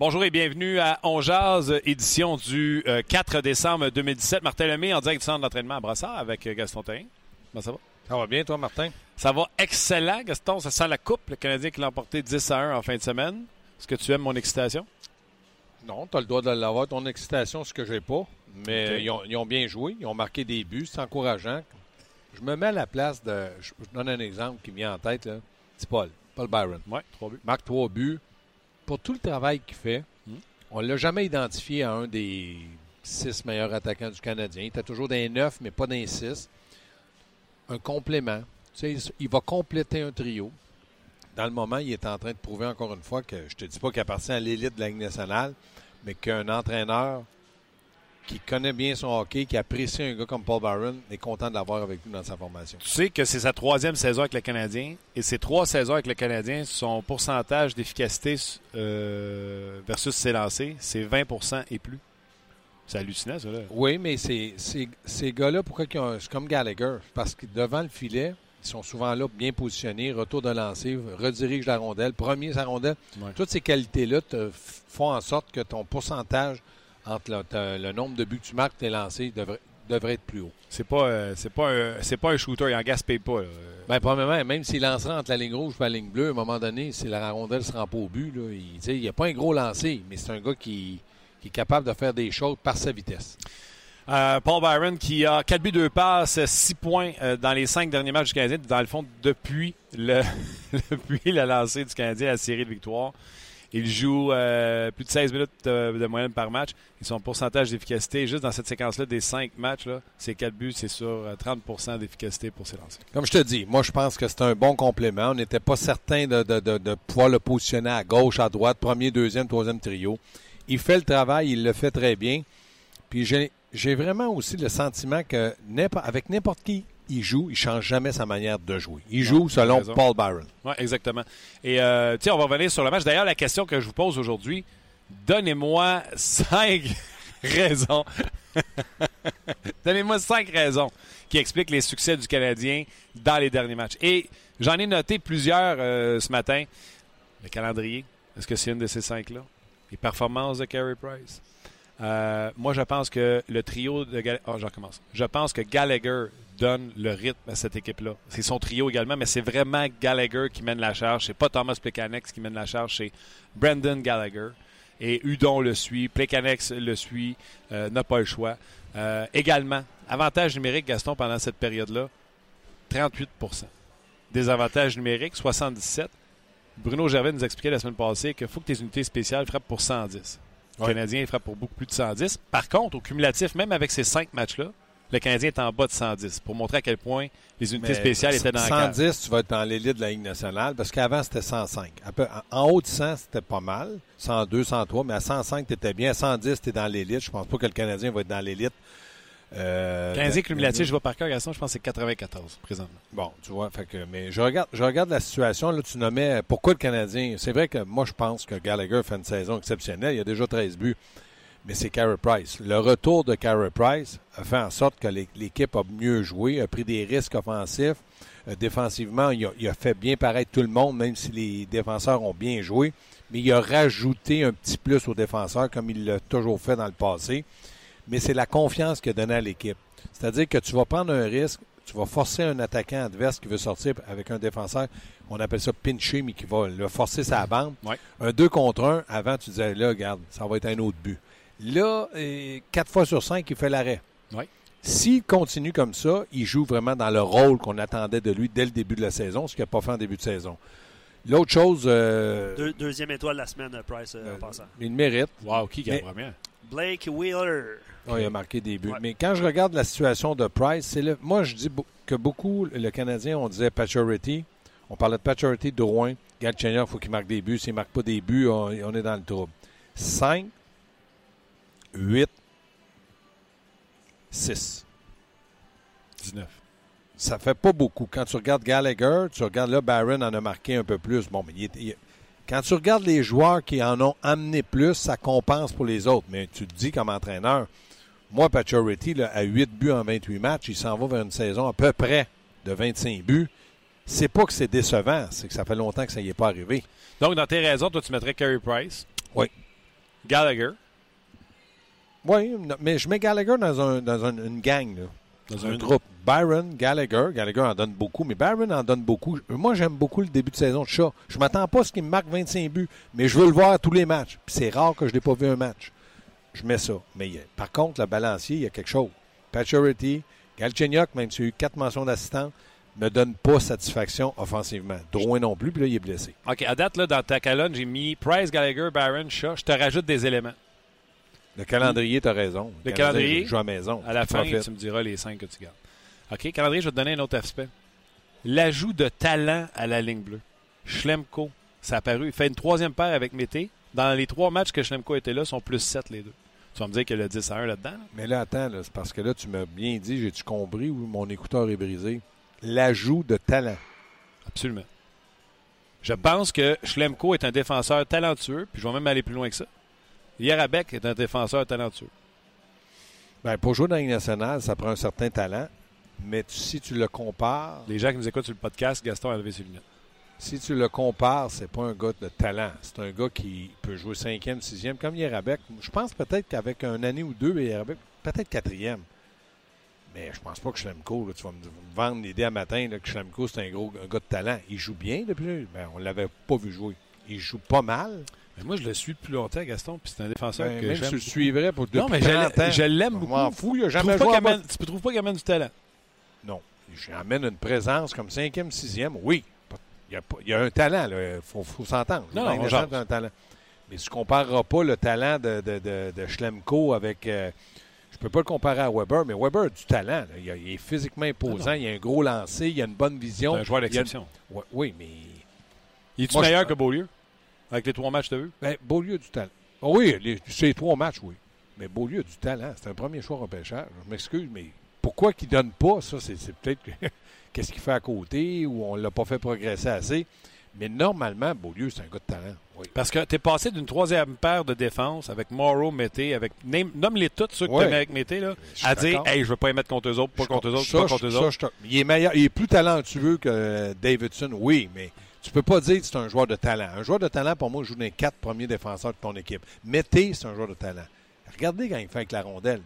Bonjour et bienvenue à On Jazz, édition du 4 euh, décembre 2017. Martin Lemay en direct du centre d'entraînement à Brassard avec euh, Gaston Terrien. Comment ça va? Ça va bien, toi, Martin? Ça va excellent, Gaston. Ça sent la coupe. Le Canadien qui l'a emporté 10 à 1 en fin de semaine. Est-ce que tu aimes mon excitation? Non, tu as le droit de l'avoir. Ton excitation, ce que j'ai pas. Mais ils, ont, bien joué. Ils ont marqué des buts. C'est encourageant. Je me mets à la place de. Je, donne un exemple qui me vient en tête. C'est Paul. Paul Byron. Oui, trois buts. Marque trois buts pour tout le travail qu'il fait, hmm? on ne l'a jamais identifié à un des six meilleurs attaquants du Canadien. Il était toujours d'un neuf, mais pas d'un six. Un complément. Tu sais, il va compléter un trio. Dans le moment, il est en train de prouver encore une fois que je te dis pas qu'il appartient à l'élite de la Ligue nationale, mais qu'un entraîneur qui connaît bien son hockey, qui apprécie un gars comme Paul Byron, est content de l'avoir avec lui dans sa formation. Tu sais que c'est sa troisième saison avec le Canadien, et ces trois saisons avec le Canadien, son pourcentage d'efficacité euh, versus ses lancers, c'est 20% et plus. C'est hallucinant, ça. Là. Oui, mais c'est, ces gars-là, pourquoi ils ont. C'est comme Gallagher. Parce que devant le filet, ils sont souvent là, bien positionnés, retour de lancer, redirige la rondelle, premier sa rondelle. Toutes ces qualités-là te font en sorte que ton pourcentage entre le, nombre de buts que tu marques tes lancés devrait, devrait être plus haut. C'est pas, euh, c'est pas, un shooter, il en gaspille pas. Bien, premièrement, même s'il lancerait entre la ligne rouge et la ligne bleue, à un moment donné, si la rondelle ne se rend pas au but, là, il n'y a pas un gros lancer, mais c'est un gars qui, qui, est capable de faire des choses par sa vitesse. Euh, Paul Byron qui a 4 buts, 2 passes, 6 points euh, dans les 5 derniers matchs du Canadien, dans le fond, depuis le, depuis le lancer du Canadien, la série de victoires. Il joue euh, plus de 16 minutes de, moyenne par match. Et son pourcentage d'efficacité, juste dans cette séquence-là, des 5 matchs, c'est 4 buts, c'est sur 30% euh, d'efficacité pour ses lancers. Comme je te dis, moi, je pense que c'est un bon complément. On n'était pas certain de, pouvoir le positionner à gauche, à droite, premier, deuxième, troisième trio. Il fait le travail, il le fait très bien. Puis j'ai vraiment aussi le sentiment que avec n'importe qui il joue, il ne change jamais sa manière de jouer. Il joue selon Paul Byron. Oui, exactement. Et euh, on va revenir sur le match. D'ailleurs, la question que je vous pose aujourd'hui, donnez-moi cinq raisons. donnez-moi cinq raisons qui expliquent les succès du Canadien dans les derniers matchs. Et j'en ai noté plusieurs euh, ce matin. Le calendrier, est-ce que c'est une de ces cinq-là? Les performances de Carey Price. Euh, moi, je pense que le trio de Gallagher. Oh, j'en commence. Je pense que Gallagher donne le rythme à cette équipe-là. C'est son trio également, mais c'est vraiment Gallagher qui mène la charge. C'est pas Thomas Plekanex qui mène la charge, c'est Brendan Gallagher. Et Udon le suit, Plekanex le suit, euh, n'a pas le choix. Euh, également, avantage numérique, Gaston, pendant cette période-là, 38% Désavantage numérique, 77 Bruno Gervais nous expliquait la semaine passée qu'il faut que tes unités spéciales frappent pour 110. Le Canadien frappe pour beaucoup plus de 110. Par contre, au cumulatif, même avec ces cinq matchs-là, le Canadien est en bas de 110 pour montrer à quel point les unités spéciales étaient dans 110, tu vas être dans l'élite de la Ligue nationale parce qu'avant, c'était 105. En haut de 100, c'était pas mal. 102, 103, mais à 105, tu étais bien. À 110, tu es dans l'élite. Je pense pas que le Canadien va être dans l'élite. Euh, Canadien cumulatif, je vois par cœur, je pense que c'est 94 présentement. Bon, tu vois, fait que, mais je regarde, je regarde la situation. Là, tu nommais pourquoi le Canadien. C'est vrai que moi, je pense que Gallagher fait une saison exceptionnelle. Il a déjà 13 buts mais c'est Carey Price. Le retour de Carey Price a fait en sorte que l'équipe a mieux joué, a pris des risques offensifs. Euh, défensivement, il a, fait bien paraître tout le monde, même si les défenseurs ont bien joué. Mais il a rajouté un petit plus aux défenseurs, comme il l'a toujours fait dans le passé. Mais c'est la confiance qu'il a donnée à l'équipe. C'est-à-dire que tu vas prendre un risque, tu vas forcer un attaquant adverse qui veut sortir avec un défenseur, on appelle ça pincher, mais qui va le forcer sa bande. Un 2 contre 1, avant, tu disais, là, regarde, ça va être un autre but. Là, quatre fois sur cinq, il fait l'arrêt. S'il continue comme ça, il joue vraiment dans le rôle qu'on attendait de lui dès le début de la saison, ce qu'il n'a pas fait en début de saison. L'autre chose, euh, Deux- deuxième étoile de la semaine, euh, Price, euh, en euh, passant. il mérite. Wow, qui la première? Blake Wheeler. Ouais, il a marqué des buts. Ouais. Mais quand je regarde la situation de Price, c'est le, moi, je dis que beaucoup, le Canadien, on disait Pacioretty. On parlait de Pacioretty, Drouin. Galchenyuk, il faut qu'il marque des buts. S'il ne marque pas des buts, on, on est dans le trouble. 5, 8, 6. 19. Ça fait pas beaucoup. Quand tu regardes Gallagher, tu regardes là, Barron en a marqué un peu plus. Bon, mais il est- il est- quand tu regardes les joueurs qui en ont amené plus, ça compense pour les autres. Mais tu te dis comme entraîneur, moi, Pacioretty, là, à 8 buts en 28 matchs, il s'en va vers une saison à peu près de 25 buts. C'est pas que c'est décevant, c'est que ça fait longtemps que ça n'y est pas arrivé. Donc, dans tes raisons, toi, tu mettrais Carey Price. Oui. Gallagher. Oui, mais je mets Gallagher dans, un, dans un- une gang, là. Dans un un groupe. Byron, Gallagher. Gallagher en donne beaucoup, mais Byron en donne beaucoup. Moi, j'aime beaucoup le début de saison de chat. Je m'attends pas à ce qu'il me marque 25 buts, mais je veux le voir à tous les matchs. Puis c'est rare que je n'ai pas vu un match. Je mets ça. Mais par contre, le balancier, il y a quelque chose. Paturity, Galchenyuk, même s'il a eu quatre mentions d'assistant, ne donne pas satisfaction offensivement. Drouin non plus, puis là, il est blessé. OK, à date, là, dans ta colonne, j'ai mis Price, Gallagher, Barron, Shaw. Je te rajoute des éléments. Le calendrier, tu as raison. Le calendrier, joue à la maison. À la fin, tu me diras les cinq que tu gardes. OK, calendrier, je vais te donner un autre aspect. L'ajout de talent à la ligne bleue. Schlemko, ça a apparu. Il fait une troisième paire avec Mété. Dans les trois matchs que Schlemko était là, sont plus 7 les deux. Tu vas me dire qu'il y a le 10 à 1 là-dedans. là? Mais là, attends, là, c'est parce que là, tu m'as bien dit, j'ai-tu compris ou mon écouteur est brisé? L'ajout de talent. Absolument. Je pense que Schlemko est un défenseur talentueux, puis je vais même aller plus loin que ça. Yarabek est un défenseur talentueux. Ben, pour jouer dans la Ligue nationale, ça prend un certain talent. Mais tu- si tu le compares, Les gens qui nous écoutent sur le podcast, Gaston a levé ses lunettes. si tu le compares, c'est pas un gars de talent. C'est un gars qui peut jouer cinquième, sixième, comme Yarabek. Je pense peut-être qu'avec un année ou deux, Yarabek, peut-être quatrième. Mais je pense pas que Schlemko, là, tu vas me, me vendre l'idée à matin là, que Schlemko, c'est un gros un gars de talent. Il joue bien depuis. Ben, on l'avait pas vu jouer. Il joue pas mal. Mais moi, je le suis depuis longtemps, Gaston, puis c'est un défenseur Ben, que même j'aime. si tu le suivrais pour Non, mais je 30 l'ai- ans. je l'aime Je beaucoup. m'en fous, il a Tu jamais joué à Tu trouves pas qu'il amène du talent? Non. J'amène une présence comme cinquième, sixième, oui. Il y a, pas- il y a un talent, il faut, faut s'entendre. Non, non, un talent. Mais tu ne compareras pas le talent de, de, de, de Schlemko avec. euh, je peux pas le comparer à Weber, mais Weber a du talent. Il, a- il est physiquement imposant, Ah il a un gros lancer, il a une bonne C'est vision. un joueur d'exception. Oui, mais. Il je- meilleur que Beaulieu? Avec les trois matchs de vue? Ben, Beaulieu a du talent. Ah oui, les, ces trois matchs, oui. Mais Beaulieu a du talent. C'est un premier choix repêchage. Je m'excuse, mais pourquoi qu'il ne donne pas, ça, c'est peut-être que- qu'est-ce qu'il fait à côté ou on ne l'a pas fait progresser assez. Mais normalement, Beaulieu, c'est un gars de talent. Oui. Parce que tu es passé d'une troisième paire de défense avec Morrow, Mété, avec. Nomme-les toutes ceux que Ouais. tu avec Mété, là, à dire, hey, je veux pas les mettre contre eux autres, pas Je- contre eux autres, ça, pas contre eux ça, autres. je te- il est meilleur, il est plus talentueux que Davidson, oui, mais tu peux pas dire que c'est un joueur de talent. Un joueur de talent, pour moi, joue dans les quatre premiers défenseurs de ton équipe. Mété, c'est un joueur de talent. Regardez quand il fait avec la rondelle.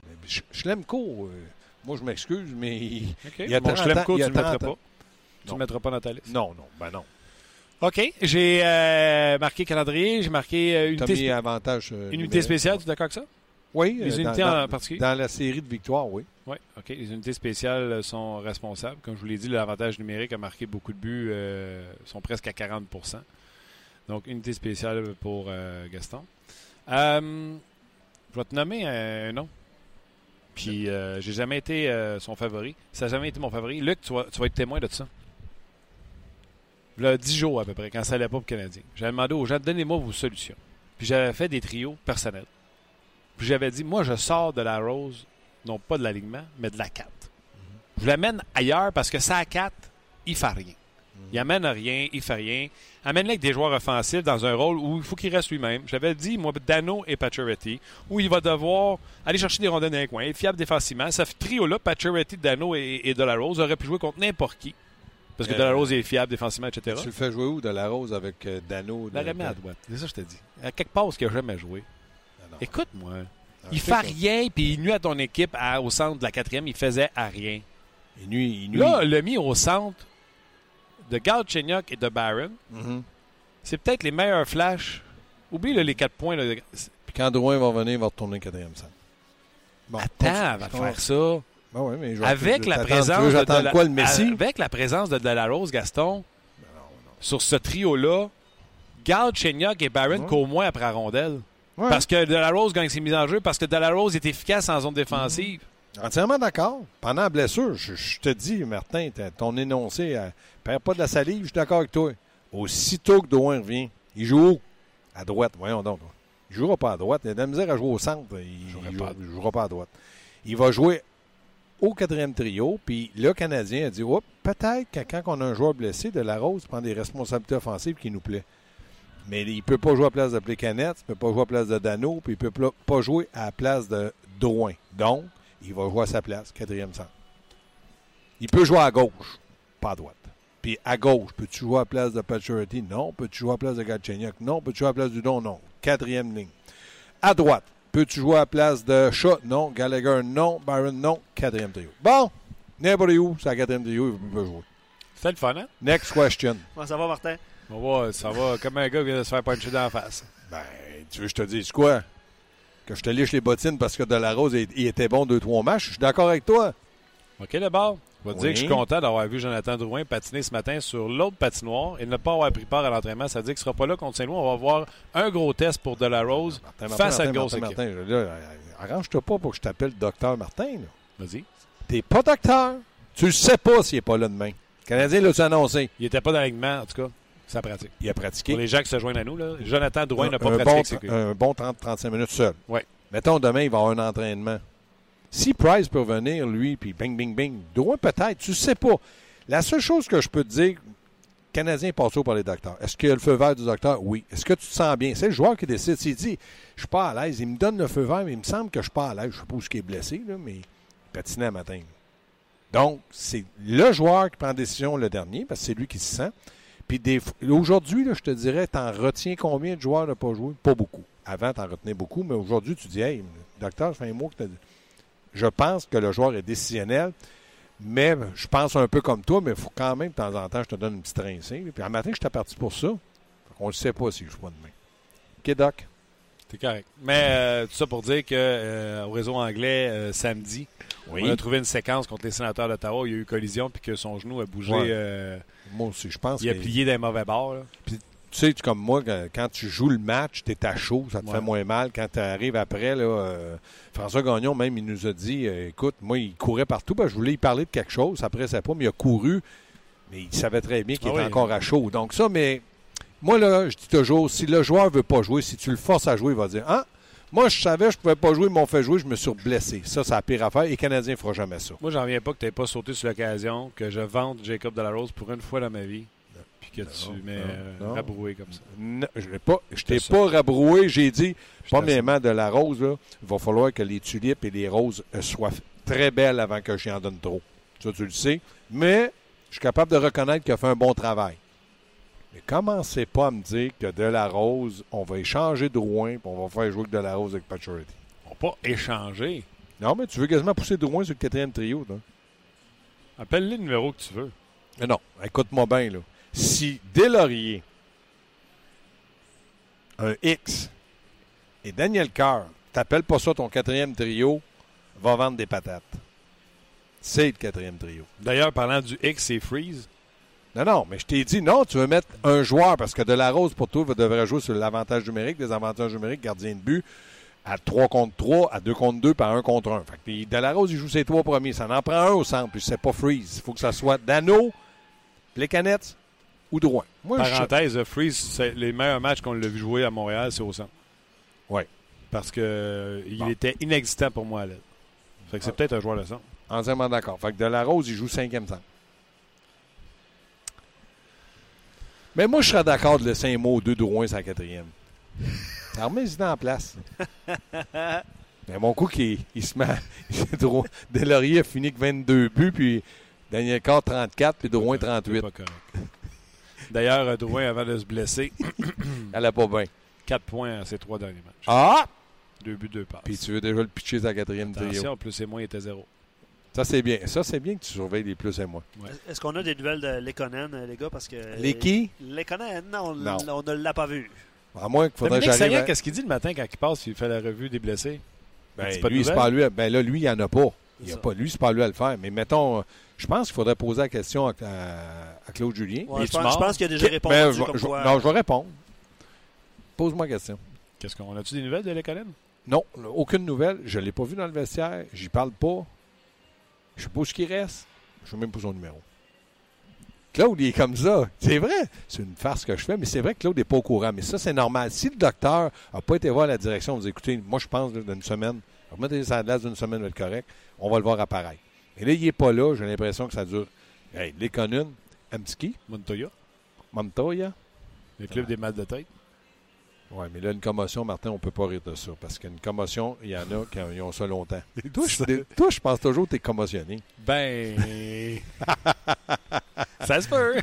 Schlemko, euh, moi, je m'excuse, mais il, OK. il y a Mon 30 Schlemko, ans- il y a tu le mettrais 30 ans. pas. Tu Non. le mettras pas dans ta liste. Non, non, ben non. OK. J'ai euh, marqué calendrier, j'ai marqué euh, unité, mis avantage. euh, unité spéciale, tu es d'accord avec ça? Oui, Les euh, unités dans, en dans- particulier? Dans la série de victoires, oui. Oui, OK. Les unités spéciales sont responsables. Comme je vous l'ai dit, l'avantage numérique a marqué beaucoup de buts, euh, sont presque à 40% Donc, unité spéciale pour euh, Gaston. Euh, je vais te nommer un, nom. Puis, euh, j'ai jamais été euh, son favori. Ça n'a jamais été mon favori. Luc, tu vas, tu vas être témoin de ça. Il y a 10 jours à peu près, quand ça n'allait pas pour le Canadien. J'avais demandé aux gens, donnez-moi vos solutions. Puis j'avais fait des trios personnels. Puis j'avais dit, moi, je sors de la rose, non pas de l'alignement, mais de la 4. Je l'amène ailleurs parce que ça à 4, il fait rien. Il amène rien, il fait rien. Amène-le avec des joueurs offensifs dans un rôle où il faut qu'il reste lui-même. J'avais dit, moi, Dano et Pacioretty, où il va devoir aller chercher des rondelles dans les coins, fiable défensivement. Ce trio-là, Pacioretty, Dano et, et Delarose, aurait pu jouer contre n'importe qui. Parce que Euh, Delarose est fiable défensivement, etc. Tu le fais jouer où de la rose avec euh, Dano? La de- remet à droite. C'est ça que je te dis. À quelque part, ce qu'il n'a jamais joué. Écoute-moi. Il fait rien, puis il nuit à ton équipe à- au centre de la quatrième. Il faisait à rien. Il nuit. Il nuit. Là, le mis au centre de Galchenyuk et de Barron, Mhm. c'est peut-être les meilleurs flashs. Oublie là, les quatre points. là. Puis quand Drouin va venir, il va retourner quatrième centre. Bon, Attends de faire ça. Ben ouais, mais Avec la présence de quoi, le Messi? Avec la présence de Delarose, Gaston, sur ce trio-là, garde Chenyok et Barron Ouais. qu'au moins après la rondelle. Ouais. Parce que De La Rose gagne ses mises en jeu, parce que De La Rose est efficace en zone défensive. Entièrement d'accord. Pendant la blessure, je, je te dis, Martin, ton énoncé, euh, perds pas de la salive, je suis d'accord avec toi. Aussitôt que Drouin revient, il joue où? À droite. Voyons donc. Il jouera pas à droite. Il a de la misère à jouer au centre. Il pas. il jouera pas à droite. Il va jouer au quatrième trio. Puis le Canadien a dit Oups, peut-être que quand on a un joueur blessé, de la Rose prend des responsabilités offensives qui nous plaît. Mais il ne peut pas jouer à la place de Plekanec, il ne peut pas jouer à la place de Dano, puis il ne peut pas jouer à la place de Drouin. Donc, il va jouer à sa place, quatrième centre. Il peut jouer à gauche, pas à droite. Puis à gauche, peux-tu jouer à la place de Pacioretty? Non. Peux-tu jouer à la place de Galchenyuk? Non. Peux-tu jouer à la place du Don? Non. Quatrième ligne. À droite, peux-tu jouer à la place de Shaw? Non. Gallagher? Non. Byron? Non. Quatrième trio. Bon, n'importe où, c'est la quatrième trio, il peut jouer. C'était le fun, hein? Next question. Comment ça va, Martin? Ça va comme un gars qui vient de se faire puncher dans la face. Ben, tu veux que je te dise quoi? Que je te liche les bottines parce que Delarose, il, était bon deux, trois matchs. Je suis d'accord avec toi. OK, d'abord, je vais te dire que je suis content d'avoir vu Jonathan Drouin patiner ce matin sur l'autre patinoire et ne pas avoir pris part à l'entraînement. Ça veut dire qu'il ne sera pas là contre Saint-Louis. On va voir un gros test pour De La Rose Martin, face à une Martin, grosse Martin, équipe. Martin, arrange-toi pas pour que je t'appelle docteur Martin. Vas-y. T'es pas docteur. Tu ne sais pas s'il n'est pas là demain. Le Canadien l'a-tu annoncé? Il n'était pas dans l'alignement, en tout cas. Ça pratique. Il a Pour pratiqué. les gens qui se joignent à nous, là, Jonathan Drouin n'a pas un, pratiqué bon, un bon 30-35 minutes seul. Ouais. Mettons, demain, il va avoir un entraînement. Si Price peut venir, lui, puis bing, bing, bing, Drouin peut-être, tu sais pas. La seule chose que je peux te dire, Canadien est passé par les docteurs. Est-ce qu'il y a le feu vert du docteur? Oui. Est-ce que tu te sens bien? C'est le joueur qui décide. S'il dit, je suis pas à l'aise, il me donne le feu vert, mais il me semble que je suis pas à l'aise. Je sais pas où il est blessé, là, mais il patinait un matin. Donc, c'est le joueur qui prend la décision le dernier, parce que c'est lui qui se sent. Puis aujourd'hui, je te dirais, t'en retiens combien de joueurs n'ont pas joué? Pas beaucoup. Avant, t'en retenais beaucoup, mais aujourd'hui, tu dis, hey, docteur, ça fait un mois que. Je pense que le joueur est décisionnel, mais je pense un peu comme toi, mais il faut quand même, de temps en temps, je te donne une petite rincée. Puis un matin, j'étais parti pour ça. On ne sait pas s'il joue pas demain. OK, Doc? C'est correct. Mais euh, tout ça pour dire que euh, au réseau anglais, euh, samedi, on a trouvé une séquence contre les sénateurs d'Ottawa. Il y a eu collision puis que son genou a bougé. Ouais. euh, Moi aussi, je pense il a plié d'un mauvais bord. là. Tu sais, comme moi, quand tu joues le match, tu es à chaud, ça te Ouais. fait moins mal. Quand tu arrives après, là, euh, François Gagnon, même, il nous a dit euh, écoute, moi, il courait partout, je voulais y parler de quelque chose, ça pressait pas, mais il a couru, mais il savait très bien qu'il Ah était oui. encore à chaud. Donc, ça, mais moi, là, je dis toujours si le joueur veut pas jouer, si tu le forces à jouer, il va dire Ah, moi, je savais, je pouvais pas jouer, ils m'ont fait jouer, je me suis blessé. Ça, c'est la pire affaire, et les Canadiens ne fera jamais ça. Moi, j'en reviens pas que tu n'aies pas sauté sur l'occasion, que je vende Jacob Delarose pour une fois dans ma vie. Puis que tu m'aies euh, rabroué comme ça. Non, je l'ai pas, je t'ai pas rabroué, j'ai dit. Premièrement, de la rose, là, il va falloir que les tulipes et les roses euh, soient très belles avant que j'y en donne trop. Ça, tu le sais. Mais je suis capable de reconnaître qu'il a fait un bon travail. Mais commencez pas à me dire que de la rose, on va échanger Drouin et on va faire jouer que de la rose avec Pacioretty. On va pas échanger. Non, mais tu veux quasiment pousser Drouin sur le quatrième trio. toi. Appelle les numéros que tu veux. Mais non, écoute-moi bien. là. Si Delaurier, un X et Daniel Carr, t'appelles pas ça ton quatrième trio, va vendre des patates. C'est le quatrième trio. D'ailleurs, parlant du X, c'est Freeze. Non, non, mais je t'ai dit, non, tu veux mettre un joueur parce que De La Rose, pour toi, devrait jouer sur l'avantage numérique, des avantages numériques, gardien de but, à 3 contre 3, à 2 contre 2, par 1 contre 1. Fait que puis De La Rose, il joue ses trois premiers. Ça en prend un au centre, puis c'est pas Freeze. Il faut que ça soit Dano, les canettes ou Drouin. Moi, je- Parenthèse, Freeze, c'est les meilleurs matchs qu'on l'a vu jouer à Montréal, c'est au centre. Ouais. Parce que euh, il Bon. était inexistant pour moi à l'aide. Fait que c'est Ah. peut-être un joueur de centre. Entièrement d'accord. Fait que De La Rose, il joue cinquième centre. Mais moi, je serais d'accord de laisser un mot deux Drouin sur la quatrième. Alors, remets-y en place. Mais mon coup, il, il se met. Drouin- Delaurier a fini avec 22 buts, puis Daniel Carr 34, puis Drouin C'est 38. pas correct. D'ailleurs, Drouin, avant de se blesser, Elle a pas bien. 4 points à ses trois derniers matchs. Ah! Deux buts, deux passes. Puis tu veux déjà le pitcher la quatrième trio. Attention, plus et moins, il était zéro. Ça, c'est bien. Ça, c'est bien que tu surveilles les plus et moins. Est-ce qu'on a des nouvelles de Lekonen, euh, les gars? Parce que, Les qui? Lekonen, non, Non. on ne l'a pas vu. À moins qu'il faudrait que j'arrive à... qu'est-ce qu'il dit le matin quand il passe il fait la revue des blessés? Ben, pas lui, c'est pas lui. Ben là, lui, il n'y en a pas. Il a pas, lui, c'est pas lui à le faire. Mais mettons, euh, je pense qu'il faudrait poser la question à, à- à Claude Julien. Ouais, je, pense, mort? je pense qu'il a déjà répondu ben, je, comme je- quoi. non, je vais répondre. Pose-moi la question. Qu'est-ce qu'on a-tu des nouvelles de Lekonen? Non, aucune nouvelle. Je ne l'ai pas vu dans le vestiaire. J'y parle pas. Je sais pas où ce qui reste. Je sais même pas son numéro. Claude, il est comme ça. C'est vrai. C'est une farce que je fais, mais c'est vrai que Claude n'est pas au courant. Mais ça, c'est normal. Si le docteur n'a pas été voir la direction, vous écoutez, moi, je pense d'une semaine, remettez les glace d'une semaine, va être correct. On va le voir apparaître. Mais là, il n'est pas là. J'ai l'impression que ça dure. Hey, les Conunes, Amtski, Montoya, Montoya. le club des mal de tête. Oui, mais là, une commotion, Martin, on peut pas rire de ça. Parce qu'une commotion, il y en a qui ont ça longtemps. toi, je, toi, je pense toujours que tu es commotionné. Ben. ça se peut.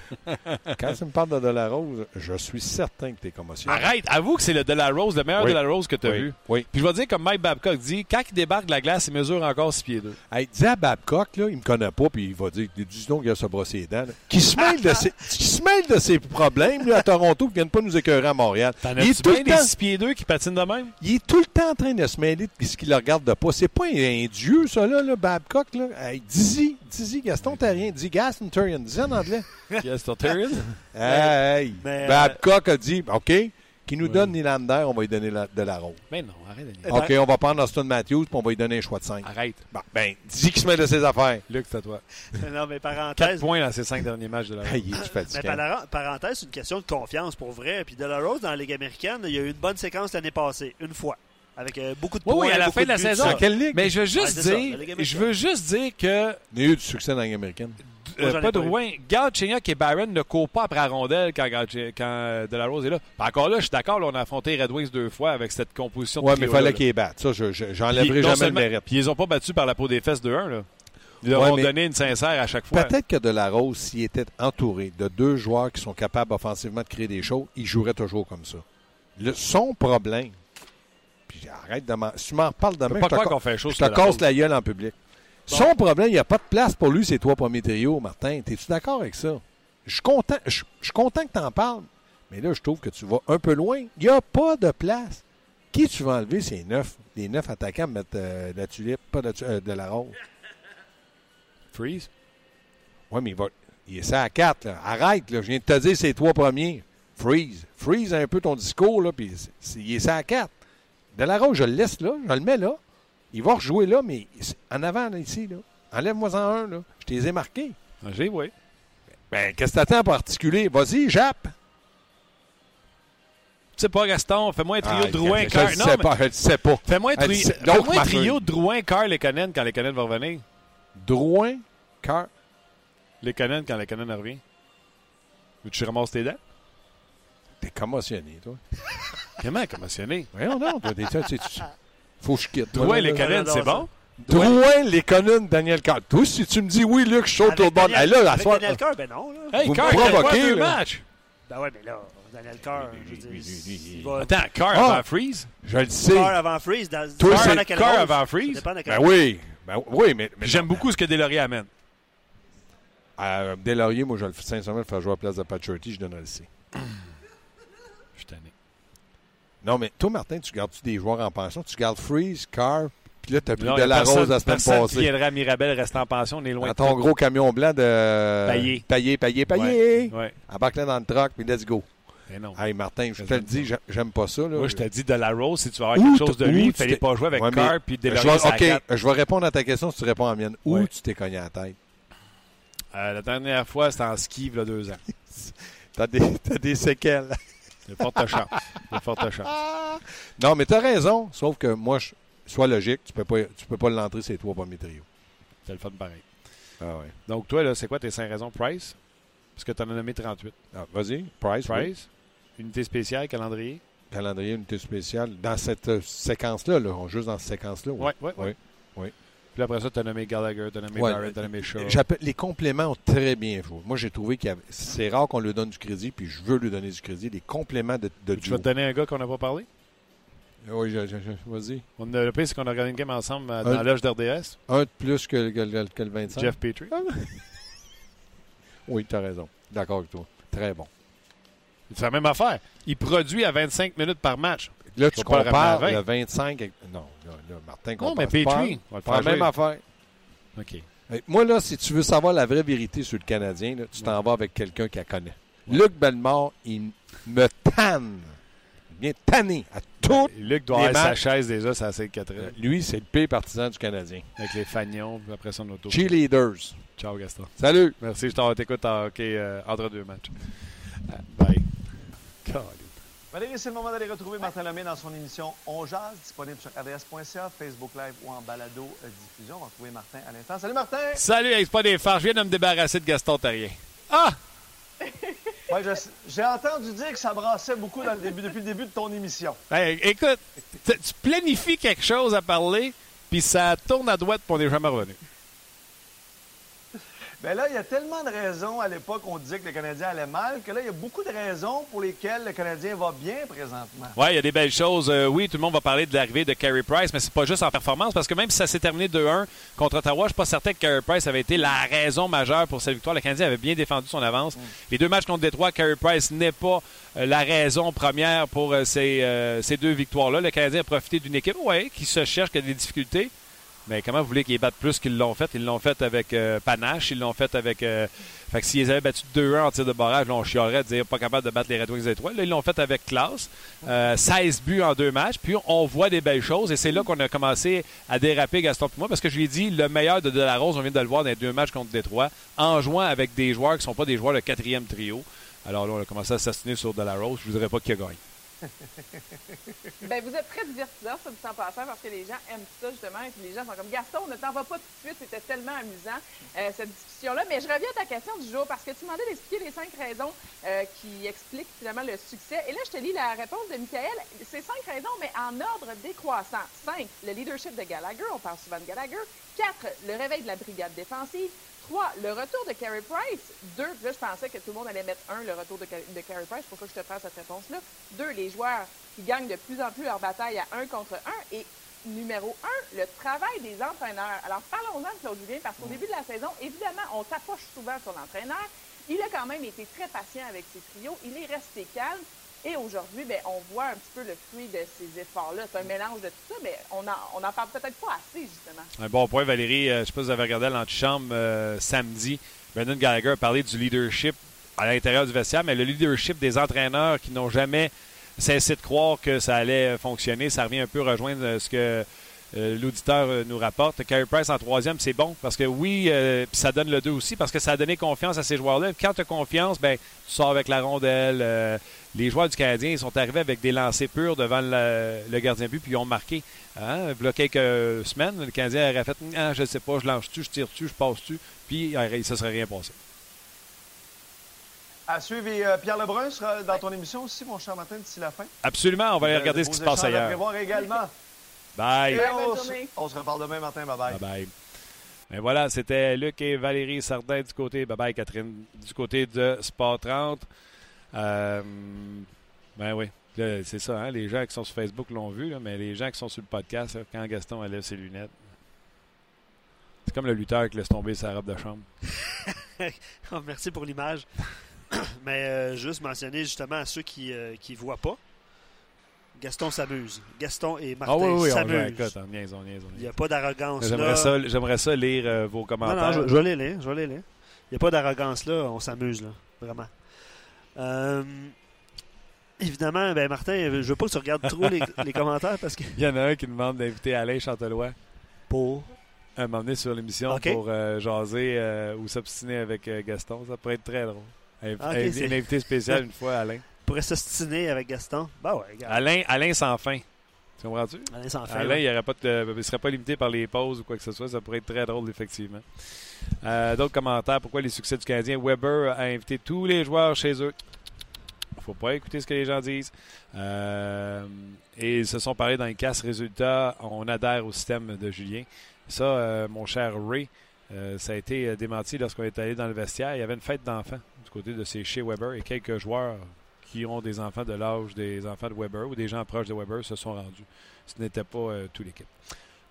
Quand tu me parles de Delarose, je suis certain que tu es commotionné. Arrête, avoue que c'est le Delarose, le meilleur Oui. Delarose que tu as Oui. vu. Oui. Puis je vais dire, comme Mike Babcock dit, quand il débarque de la glace, il mesure encore 6 pieds 2. Hey, dis à Babcock, là, il me connaît pas, puis il va dire, dis donc, il a se brosser les dents. Qui se mêle de ses, qui se mêle de ses problèmes là, à Toronto, qui viennent pas nous écœurer à Montréal. T'en est, tout bien le des temps, 6 pieds 2 qui patinent de même? il est tout le temps en train de se mêler de ce qu'il regarde de pas. C'est pas un, un dieu, ça, là, là Babcock. Là. Hey, dis-y, dis-y, Gaston Terrien, dis Gaston Terrien, dis en anglais. Yes, Tortarian. Hey, Mais, euh, Babcock a dit, OK, qui nous donne Nylander, on va lui donner la- de la rose. Mais non, arrête de ben- OK, on va prendre Austin Matthews, puis on va lui donner un choix de 5. Arrête. ben, dis qu'il se met de ses affaires. Luc, c'est à toi. non, mais 4 parenthèse. points dans ces 5 derniers matchs de la Hey, il est Mais fatigué. par- parenthèse, c'est une question de confiance pour vrai. Puis Delarose, dans la Ligue américaine, il y a eu une bonne séquence l'année passée, une fois. Avec euh, beaucoup de Oui, points. oui, à la fin de la saison. Dans quelle ligue? Mais je veux juste Ouais, c'est ça, la dire, je veux juste dire que Il y a eu du succès dans la Ligue américaine. Moi, Euh, pas de pas loin. Galchenyuk et Barron ne courent pas après la rondelle quand, quand euh, Delarose est là. Puis encore là, je suis d'accord, là, on a affronté Red Wings deux fois avec cette composition de Ouais, mais il fallait là. qu'il les batte. Ça, je- je- j'enlèverai non jamais le mérite. Puis ils ont pas battu par la peau des fesses de 1 là. Ils leur Ouais, ont donné une sincère à chaque fois. Peut-être que Delarose, s'il était entouré de deux joueurs qui sont capables offensivement de créer des choses, il jouerait toujours comme ça. Le- son problème, puis arrête de m'en... Si tu m'en peux demain, je te, qu'on fait je te Delarose. casse la gueule en public. Son problème, il n'y a pas de place pour lui, ces trois premiers trios, Martin. Es-tu d'accord avec ça? Je suis content, je, suis content que tu en parles, mais là, je trouve que tu vas un peu loin. Il n'y a pas de place. Qui tu vas enlever, ces neuf? Les neuf attaquants mettre euh, la tulipe, pas de, euh, de la rose? Freeze. Oui, mais il va. Il est ça à 4. Là. Arrête, là. Je viens de te dire ces trois premiers. Freeze. Freeze un peu ton discours, là, puis il est ça à 4. De la rose, je le laisse là, je le mets là. Il va rejouer là, mais en avant, là, ici, là. Enlève-moi en un, là. Je t'ai les ai marqués. Ah, J'ai, oui. Ben, qu'est-ce que t'attends pour articuler? Vas-y, jappe. Tu sais pas, Gaston, fais-moi un trio Ah, de Drouin, le Non, sais mais pas, je le sais pas. fais-moi un, tri- donc, un trio Drouin, Carl, Lekonen quand Lekonen va revenir. Drouin, Car. Lekonen quand Lekonen revient. Veux-tu que je ramasse tes dents? T'es commotionné, toi. Comment? Commotionné? Voyons donc, tu- Faut que je quitte. Drouin. Lekonen, non, c'est bon? Drouin, les connunes, Daniel Carr. Toi, si tu me dis oui, Luc, je saute au bord. Là, la soirée. Daniel Carr, ben non. Là. Hey, Vous me il a provoquez, matchs? Ben ouais, mais là, Daniel Carr, je veux dire, il va... Attends, Carr Ah. avant Freeze? Je le sais. Carr avant Freeze, dans, Toi, ça c'est dépend à quel Carr avant Freeze? Ben oui. Ben oui, mais. J'aime beaucoup ce que Delaurier amène. Euh, Delaurier, moi, je le sincèrement le faire jouer à la place de Paturity, je donnerais le C. Je suis tanné. Non, mais toi, Martin, tu gardes-tu des joueurs en pension? Tu gardes Freeze, Carr, puis là, tu as pris Non, de la personne- rose la semaine qui passée. viendrait à Mirabel rester en pension, on est loin Dans ton gros camion blanc de. Paillé. Paillé, paillé, paillé. Ouais. Embarque-le dans le truck, puis let's go. Mais non. Hey, Martin, je te le dis, j'a- j'aime pas ça. Là. Moi, je t'ai dit de la Rose, si tu veux avoir Où quelque chose de lui, il fallait pas jouer avec Ouais, Carr puis Je Delaurier vais- OK, je vais répondre à ta question si tu réponds à la mienne. Où Ouais. tu t'es cogné à la tête? Euh, la dernière fois, c'était en ski, il y a deux ans. T'as des, t'as des séquelles. De forte chance. De forte chance. Non, mais t'as raison. Sauf que moi, je, sois logique, tu peux pas, tu peux pas l'entrer ces trois premiers trios. C'est le fun pareil. Ah ouais. Donc, toi, là, c'est quoi tes cinq raisons? Price? Parce que tu en as nommé 38. Ah, Vas-y, Price. oui. Price? Unité spéciale, calendrier? Calendrier, unité spéciale. Dans cette euh, séquence-là, là, on juste dans cette séquence-là. oui. Ouais, ouais. Oui. Puis après ça, tu as nommé Gallagher, tu as nommé Ouais. Barrett, tu as nommé Shaw. Les compléments ont très bien joué. Moi, j'ai trouvé avait. C'est rare qu'on lui donne du crédit, puis je veux lui donner du crédit. Les compléments de, de Tu vas te donner un gars qu'on n'a pas parlé? Oui, je- je- je- vas-y. On a, le pire, c'est qu'on a regardé une game ensemble euh, dans Un- l'âge d'RDS. Un de plus que, que le- que le 25. Jeff Petrie. Oui, tu as raison. D'accord avec toi. Très bon. C'est la même affaire. Il produit à 25 minutes par match. Là, tu le compares 20. le 25 avec... Non, là, là, Martin Non, compare. mais C'est pas- Petrie, on va le faire la même affaire. OK. Moi, là, si tu veux savoir la vraie vérité sur le Canadien, là, tu t'en vas avec quelqu'un qui la connaît. Luc Bellemare, il me tanne. Il vient tanner à tout. Luc doit avoir sa chaise déjà, c'est assez 4 Lui, c'est le pire partisan du Canadien. Avec les fagnons, puis après son auto. Cheerleaders. Ciao, Gaston. Salut. Merci, je t'écoute en euh, entre deux matchs. Ah, bye. Valérie, c'est le moment d'aller retrouver Martin Lemay dans son émission On Jazz, disponible sur RDS.ca, Facebook Live ou en balado euh, diffusion. On va retrouver Martin à l'instant. Salut Martin! Salut, c'est pas des farces. Je viens de me débarrasser de Gaston Terrien. Ah! Ouais, J'ai entendu dire que ça brassait beaucoup dans le début, depuis le début de ton émission. Hey, écoute, tu tu planifies quelque chose à parler, puis ça tourne à droite, puis on n'est jamais revenu. Ben là, il y a tellement de raisons à l'époque on disait que le Canadien allait mal, que là, il y a beaucoup de raisons pour lesquelles le Canadien va bien présentement. Ouais, il y a des belles choses. Euh, oui, tout le monde va parler de l'arrivée de Carey Price, mais c'est pas juste en performance, parce que même si ça s'est terminé 2-1 contre Ottawa, je suis pas certain que Carey Price avait été la raison majeure pour cette victoire. Le Canadien avait bien défendu son avance. Les deux matchs contre Détroit, Carey Price n'est pas euh, la raison première pour euh, ces, ces deux victoires-là. Le Canadien a profité d'une équipe, ouais, qui se cherche, qui a des difficultés. Mais comment vous voulez qu'ils battent plus qu'ils l'ont fait? Ils l'ont fait avec euh, panache, ils l'ont fait avec... euh, fait que s'ils avaient battu 2-1 en tir de barrage, là, on chialerait de dire pas capable de battre les Red Wings étoiles. Là, ils l'ont fait avec classe. Euh, 16 buts en deux matchs. Puis on voit des belles choses. Et c'est là qu'on a commencé à déraper, Gaston et moi, parce que je lui ai dit, le meilleur de Delarose, on vient de le voir dans les deux matchs contre Détroit, en jouant avec des joueurs qui ne sont pas des joueurs de quatrième trio. Alors là, on a commencé à s'assiner sur Delarose. Je ne vous dirais pas qui a gagné. Ben, vous êtes très divertissant, ça, du temps passant, parce que les gens aiment ça, justement. Et puis les gens sont comme Gaston, ne t'en va pas tout de suite, c'était tellement amusant, euh, cette discussion-là. Mais je reviens à ta question du jour, parce que tu demandais d'expliquer les cinq raisons euh, qui expliquent finalement le succès. Et là, je te lis la réponse de Michael. C'est cinq raisons, mais en ordre décroissant. Cinq, le leadership de Gallagher, on parle souvent de Gallagher. Quatre, le réveil de la brigade défensive. 3. Le retour de Carey Price. 2. Là, je pensais que tout le monde allait mettre 1, le retour de, de Carey Price. Pourquoi je te prends cette réponse-là? 2. Les joueurs qui gagnent de plus en plus leur bataille à 1 contre 1. Et numéro 1, le travail des entraîneurs. Alors, parlons-en de Claude Julien, parce qu'au début de la saison, évidemment, on tapoche souvent sur l'entraîneur. Il a quand même été très patient avec ses trios. Il est resté calme. Et aujourd'hui, ben, on voit un petit peu le fruit de ces efforts-là. C'est un mélange de tout ça, mais on n'en on en parle peut-être pas assez, justement. Un bon point, Valérie. Euh, je ne sais pas si vous avez regardé l'antichambre euh, samedi. Brendan Gallagher a parlé du leadership à l'intérieur du vestiaire, mais le leadership des entraîneurs qui n'ont jamais cessé de croire que ça allait fonctionner. Ça revient un peu rejoindre euh, ce que l'auditeur nous rapporte. Carey Price en troisième, c'est bon parce que oui, ça donne le 2 aussi parce que ça a donné confiance à ces joueurs-là. Quand tu as confiance, ben, tu sors avec la rondelle. Les joueurs du Canadien ils sont arrivés avec des lancers purs devant le, le gardien de but puis ils ont marqué. Hein? Il y a quelques semaines, le Canadien aurait fait ah, Je ne sais pas, je lance-tu, je tire-tu, je passe-tu, puis il ne se serait rien passé. À suivre, et, euh, Pierre Lebrun sera dans ton émission aussi, mon cher Martin, d'ici la fin. Absolument, on va aller Euh, regarder ce qui se passe ailleurs. prévoir également. Bye. Bye, on, se- on reparle demain, Martin. Bye-bye. Bye bye. Mais voilà, c'était Luc et Valérie Sardin du côté, bye bye Catherine, du côté de Sport 30. Euh, ben oui, c'est ça, hein, les gens qui sont sur Facebook l'ont vu, là, mais les gens qui sont sur le podcast, là, quand Gaston enlève ses lunettes, c'est comme le lutteur qui laisse tomber sa robe de chambre. Oh, merci pour l'image. Mais euh, juste mentionner justement à ceux qui ne voient pas, Gaston s'amuse. Gaston et Martin ah oui, oui, s'amusent. on niaise, on Il n'y a pas d'arrogance J'aimerais là. ça, j'aimerais ça lire euh, vos Non, commentaires. non, je, je vais les lire. Je vais les lire. Il n'y a pas d'arrogance là. On s'amuse là. Vraiment. Euh, évidemment, ben Martin, je veux pas que tu regardes trop les, les commentaires parce que. Il y en a un qui demande d'inviter Alain Chantelois Pour? m'emmener sur l'émission pour euh, jaser euh, ou s'obstiner avec Gaston. Ça pourrait être très drôle. Un invité spécial une fois, Alain. pourrait s'ostiner avec Gaston. Ben ouais, regarde. Alain, Alain sans fin. Tu comprends-tu? Alain s'en fait. Alain, ouais. il ne serait pas limité par les pauses ou quoi que ce soit. Ça pourrait être très drôle, effectivement. Euh, D'autres commentaires. Pourquoi les succès du Canadien? Weber a invité tous les joueurs chez eux. faut pas écouter ce que les gens disent. Euh, et ils se sont parlé dans les casse résultats. On adhère au système de Julien. Ça, euh, mon cher Ray, ça a été démenti lorsqu'on est allé dans le vestiaire. Il y avait une fête d'enfants du côté de ces chez Weber et quelques joueurs qui ont des enfants de l'âge des enfants de Weber ou des gens proches de Weber se sont rendus. Ce n'était pas toute l'équipe.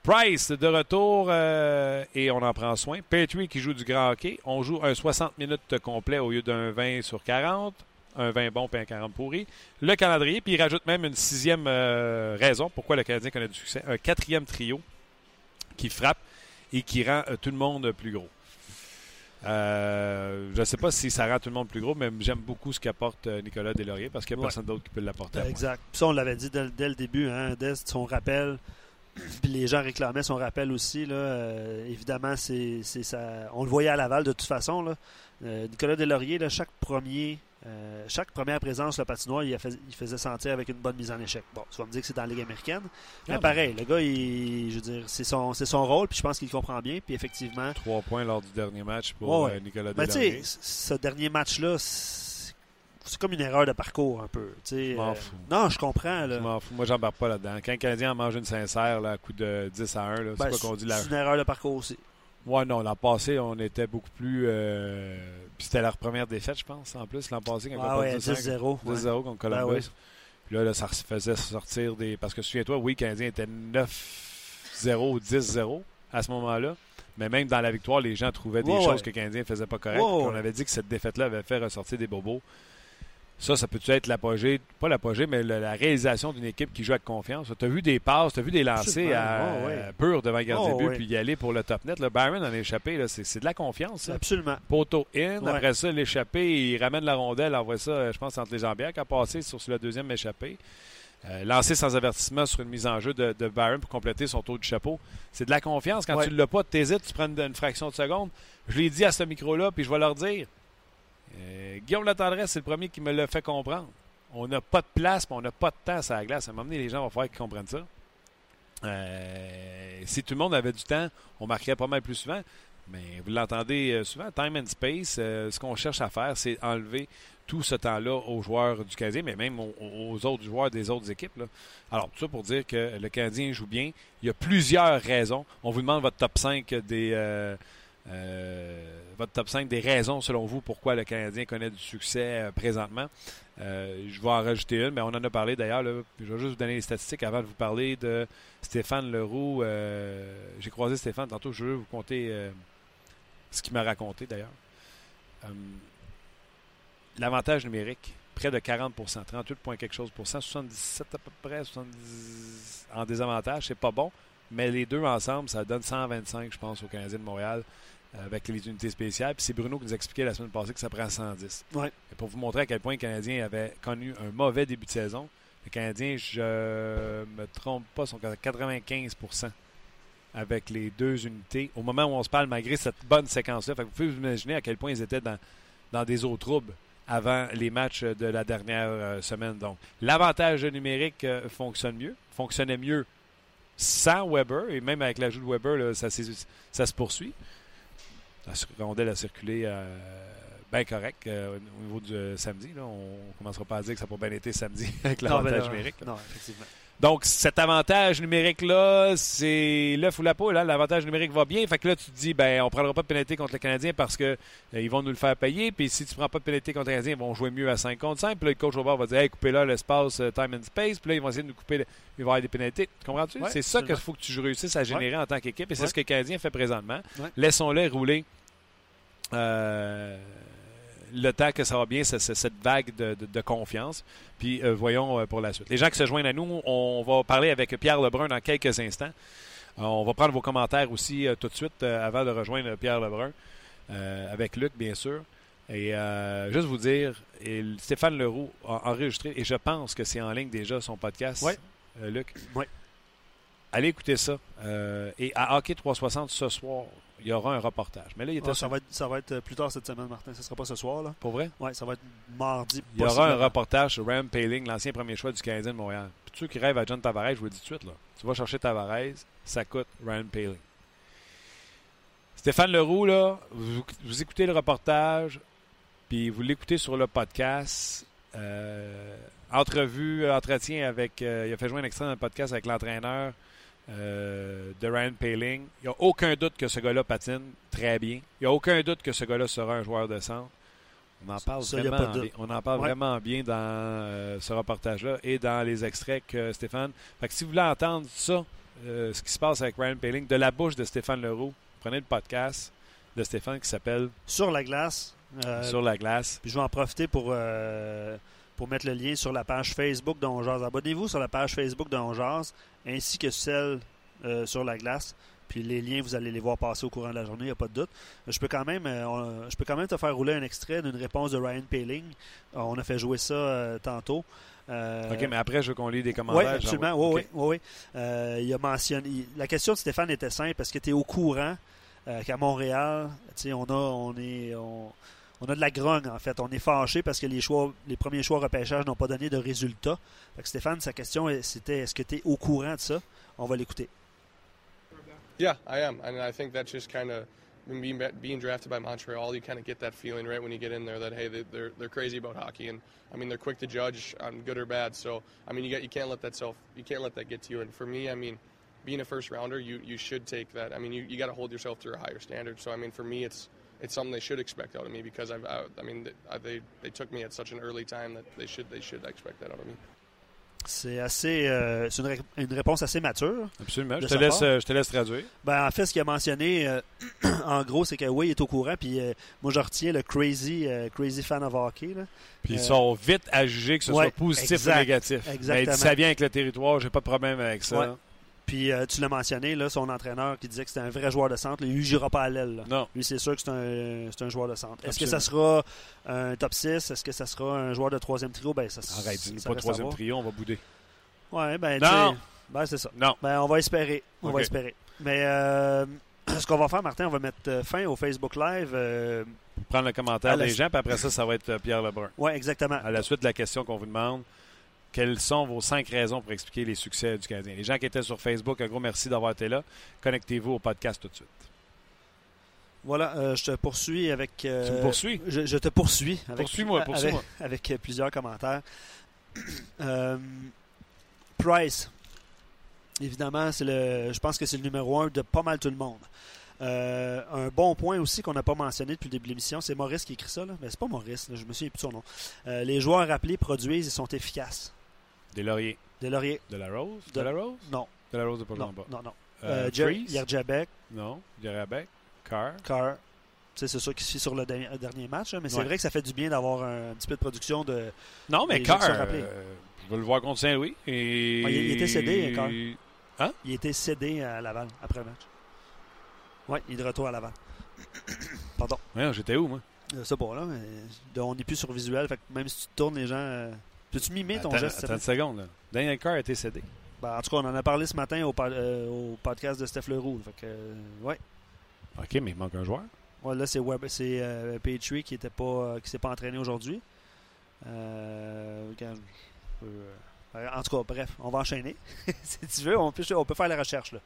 Price de retour euh, et on en prend soin. Petrie qui joue du grand hockey. On joue un 60 minutes complet au lieu d'un 20 sur 40. Un 20 bon puis un 40 pourri. Le calendrier, puis il rajoute même une sixième euh, raison pourquoi le Canadien connaît du succès. Un quatrième trio qui frappe et qui rend euh, tout le monde plus gros. Euh, je ne sais pas si ça rend tout le monde plus gros, mais j'aime beaucoup ce qu'apporte Nicolas Deslauriers parce qu'il n'y a Ouais. personne d'autre qui peut l'apporter. Exact. Puis ça, on l'avait dit dès, dès le début, hein, dès son rappel. Puis les gens réclamaient son rappel aussi. Là, Euh, évidemment, c'est, ça. on le voyait à Laval de toute façon. Là. Euh, Nicolas Deslauriers, là, chaque premier, euh, chaque première présence sur le patinoire, il, a fait- il faisait sentir avec une bonne mise en échec. Bon, tu vas me dire que c'est dans la Ligue américaine. Mais Ah, pareil, le gars, il, je veux dire, c'est son, c'est son rôle, puis je pense qu'il comprend bien. Puis effectivement, Trois points lors du dernier match pour Ouais, ouais. Nicolas ben, tu sais, Deslauriers. c- ce dernier match-là, c'est comme une erreur de parcours un peu. Je m'en euh, fous. non, je comprends. Là. Je m'en fous. Moi, j'embarque pas là-dedans. Quand un Canadien en mange une sincère là, à coup de 10 à 1, là, c'est Ben, quoi qu'on dit là? c'est une erreur de parcours aussi. Ouais, non, l'an passé, on était beaucoup plus. euh, Puis c'était leur première défaite, je pense, en plus, l'an passé, quand Ah on ouais, perdu 5, 10-0. 10-0 ouais. contre Columbus. Ben ouais. Puis là, là, ça faisait sortir des. Parce que souviens-toi, oui, le Canadien était 9-0 ou 10-0 à ce moment-là. Mais même dans la victoire, les gens trouvaient des Ouais, choses que le Canadien ne faisait pas correct. Ouais, Puis on avait dit que cette défaite-là avait fait ressortir des bobos. Ça, ça peut-tu être l'apogée, pas l'apogée, mais le- la réalisation d'une équipe qui joue avec confiance? Tu as vu des passes, tu as vu des lancers à, à pur devant le gardien de Oh, but, puis y aller pour le top net. Le Byron en échappé, c'est c'est de la confiance. ça. Absolument. Poteau in, Ouais. après ça, l'échappé, il ramène la rondelle, envoie ça, je pense, entre les jambières, qui a passé sur, sur le deuxième échappé. Euh, lancé sans avertissement sur une mise en jeu de, de Byron pour compléter son tour du chapeau. C'est de la confiance. Quand Ouais. tu ne l'as pas, tu hésites, tu prends une, une fraction de seconde. Je l'ai dit à ce micro-là, puis je vais leur dire. Euh, Guillaume Latendresse, c'est le premier qui me l'a fait comprendre. On n'a pas de place, mais on n'a pas de temps à la glace. À un moment donné, les gens vont falloir qu'ils comprennent ça. Euh, si tout le monde avait du temps, on marquerait pas mal plus souvent. Mais vous l'entendez euh, souvent, time and space, ce qu'on cherche à faire, c'est enlever tout ce temps-là aux joueurs du Canadien, mais même aux, autres joueurs des autres équipes. Alors, tout ça pour dire que le Canadien joue bien. Il y a plusieurs raisons. On vous demande votre top 5 des, votre top 5 des raisons, selon vous, pourquoi le Canadien connaît du succès euh, présentement. Euh, je vais en rajouter une, mais on en a parlé d'ailleurs. Je vais juste vous donner les statistiques avant de vous parler de Stéphane Leroux. Euh, J'ai croisé Stéphane tantôt. Je veux vous compter euh, ce qu'il m'a raconté d'ailleurs. Euh, L'avantage numérique, près de 40% 38 points quelque chose pour cent, 77 à peu près, 70 en désavantage, c'est pas bon. Mais les deux ensemble, ça donne 125, je pense, aux Canadiens de Montréal euh, avec les unités spéciales. Puis c'est Bruno qui nous expliquait la semaine passée que ça prend 110. Ouais. Et pour vous montrer à quel point le Canadien avait connu un mauvais début de saison, les Canadiens, je me trompe pas, sont à 95% avec les deux unités. Au moment où on se parle, malgré cette bonne séquence-là, vous pouvez vous imaginer à quel point ils étaient dans, dans des eaux troubles avant les matchs de la dernière euh, semaine. Donc, l'avantage numérique euh, fonctionne mieux, fonctionnait mieux sans Weber, et même avec l'ajout de Weber, là, ça, s'est- ça se poursuit. La rondelle a circulé euh, bien correct euh, au niveau du euh, samedi. Là. On ne commencera pas à dire que ça n'a pas bien été samedi avec ben l'avantage numérique. là. Non, effectivement. Donc, cet avantage numérique-là, c'est l'œuf ou la poule. hein. L'avantage numérique va bien. Fait que là, tu te dis, ben, on ne prendra pas de pénalité contre le Canadien parce que euh, ils vont nous le faire payer. Puis si tu prends pas de pénalité contre le Canadien, ils vont jouer mieux à 5 contre 5. Puis là, le coach au bord va dire, hey, coupez là l'espace euh, time and space. Puis là, ils vont essayer de nous couper. le- Il va y avoir des pénalités. Tu comprends-tu? Ouais, c'est ça qu'il faut que tu réussisses à générer en tant qu'équipe. Et c'est Ouais. ce que le Canadien fait présentement. Laissons-les rouler. euh, le temps que ça va bien, c'est- cette vague de, de- de confiance. Puis euh, voyons euh, pour la suite. Les gens qui se joignent à nous, on va parler avec Pierre Lebrun dans quelques instants. Euh, on va prendre vos commentaires aussi tout de suite avant de rejoindre Pierre Lebrun, avec Luc, bien sûr. Et euh, juste vous dire, et Stéphane Leroux a enregistré, et je pense que c'est en ligne déjà son podcast, euh, Luc? Ouais. Allez écouter ça. Euh, et à Hockey 360 ce soir, il y aura un reportage. Mais là, il était ça, va être, ça va être plus tard cette semaine, Martin. Ce sera pas ce soir. là. pour vrai? Ouais, ça va être mardi. Il y aura un reportage sur Ram Paling, l'ancien premier choix du Canadien de Montréal. Puis ceux qui rêvent à John Tavares, je vous le dis tout de suite, là. tu vas chercher Tavares, ça coûte Ram Paling. Stéphane Leroux, là, vous, vous écoutez le reportage, puis vous l'écoutez sur le podcast. Euh, entrevue, euh, entretien avec. euh, il a fait jouer un extrait dans le podcast avec l'entraîneur euh, de Ryan Paling. Il n'y a aucun doute que ce gars-là patine très bien. Il n'y a aucun doute que ce gars-là sera un joueur de centre. On en parle, Ça, vraiment, de bien, on en parle Ouais. vraiment bien dans euh, ce reportage-là et dans les extraits que Stéphane. Fait que si vous voulez entendre ça, euh, ce qui se passe avec Ryan Paling, de la bouche de Stéphane Leroux, prenez le podcast de Stéphane qui s'appelle Sur la glace. Sur la glace. Puis je vais en profiter pour, pour mettre le lien sur la page Facebook d'On Jazz. Abonnez-vous sur la page Facebook d'On Jazz, ainsi que celle euh, sur la glace Puis les liens, vous allez les voir passer au courant de la journée, il n'y a pas de doute. Je peux, quand même, euh, je peux quand même te faire rouler un extrait d'une réponse de Ryan Paling. Euh, on a fait jouer ça euh, tantôt. OK, mais après, je veux qu'on lit des oui, commentaires. absolument. Oui, OK. oui, oui, oui. Il a mentionné. la question de Stéphane était simple parce que tu es au courant qu'à Montréal, tu sais, on a, on est, on, on a de la grogne en fait. On est fâché parce que les choix, les premiers choix repêchage n'ont pas donné de résultats. Fait que Stéphane, sa question c'était est-ce que tu es au courant de ça? On va l'écouter. Yeah, I am, and I think that's just kind of being being drafted by Montreal. You kind of get that feeling right when you get in there that hey, they- they're they're crazy about hockey, and I mean they're quick to judge on good or bad. So I mean you you can't let that self you can't let that get to you. And for me, I mean, being a first rounder, you you should take that. I mean you, you got to hold yourself to a higher standard. So I mean for me, it's it's something they should expect out of me because I've I, I mean they, they they took me at such an early time that they should they should expect that out of me. C'est assez, euh, c'est une, ré- une réponse assez mature. Absolument. Je te, laisse, euh, je te laisse traduire. Ben, en fait, ce qu'il a mentionné, euh, en gros, c'est que oui, il est au courant. Puis euh, moi, je retiens le crazy, euh, crazy fan of hockey. Là. Puis ils sont vite à juger que ce ouais, soit positif exact, ou négatif. exactement. Mais ça vient avec le territoire, j'ai pas de problème avec ça. Ouais. Puis euh, tu l'as mentionné, là, son entraîneur qui disait que c'était un vrai joueur de centre. Lui, il ne jouera pas à l'aile. Non. Lui, c'est sûr que c'est un, c'est un joueur de centre. Est-ce que ça sera un top 6? Est-ce que ça sera un joueur de troisième trio? Ben, ça, Arrête, ça dis reste pas troisième trio, on va bouder. Ouais, ben, Non. ben, c'est ça. Non. Ben, on va espérer. On va espérer. Mais euh, ce qu'on va faire, Martin, on va mettre euh, fin au Facebook Live. euh, Prendre le commentaire la- des gens, puis après ça, ça va être Pierre Lebrun. ouais, exactement. À la suite de la question qu'on vous demande, quelles sont vos cinq raisons pour expliquer les succès du Canadien? Les gens qui étaient sur Facebook, un gros merci d'avoir été là. Connectez-vous au podcast tout de suite. Voilà, euh, je te poursuis avec. euh, tu me poursuis? Je, je te poursuis. Avec, Poursuis-moi, poursuis-moi. Avec, avec, plusieurs commentaires. Euh, Price. Évidemment, c'est le, je pense que c'est le numéro un de pas mal tout le monde. Euh, un bon point aussi qu'on n'a pas mentionné depuis le début de l'émission, c'est Maurice qui écrit ça. Là. Mais c'est pas Maurice, là, je me souviens plus de son nom. Euh, les joueurs rappelés produisent et sont efficaces. Des lauriers. Des lauriers, De la Rose? De, De- la Rose? non, De la Rose de pas non, bas. non, non. Euh, Euh? Yerjabek, Non. Jarabek? Carr? Carr. Tu sais, C'est sûr qu'il suit sur le dernier, dernier match, là, mais c'est vrai que ça fait du bien d'avoir un, petit peu de production de. Non, mais Carr, euh, je vais le voir contre Saint-Louis. Et... Il- il était cédé, Carr. Hein? Il été cédé à Laval après le match. Oui, il est de retour à Laval. Pardon. Ouais, j'étais où, moi? Je sais pas, là. mais on n'est plus sur visuel. Fait que même si tu tournes, les gens. euh, Peux-tu mimer ton Attends, geste? attends une seconde. Là. Daniel Carr a été cédé. Ben, en tout cas, on en a parlé ce matin au, euh, au podcast de Steph Leroux. Fait que, euh, ouais. OK, mais il manque un joueur. Ouais, là, c'est Web, c'est euh, Petrie qui était pas, euh, qui s'est pas entraîné aujourd'hui. En tout cas, bref, on va enchaîner. si tu veux, on peut, on peut faire la recherche. Là.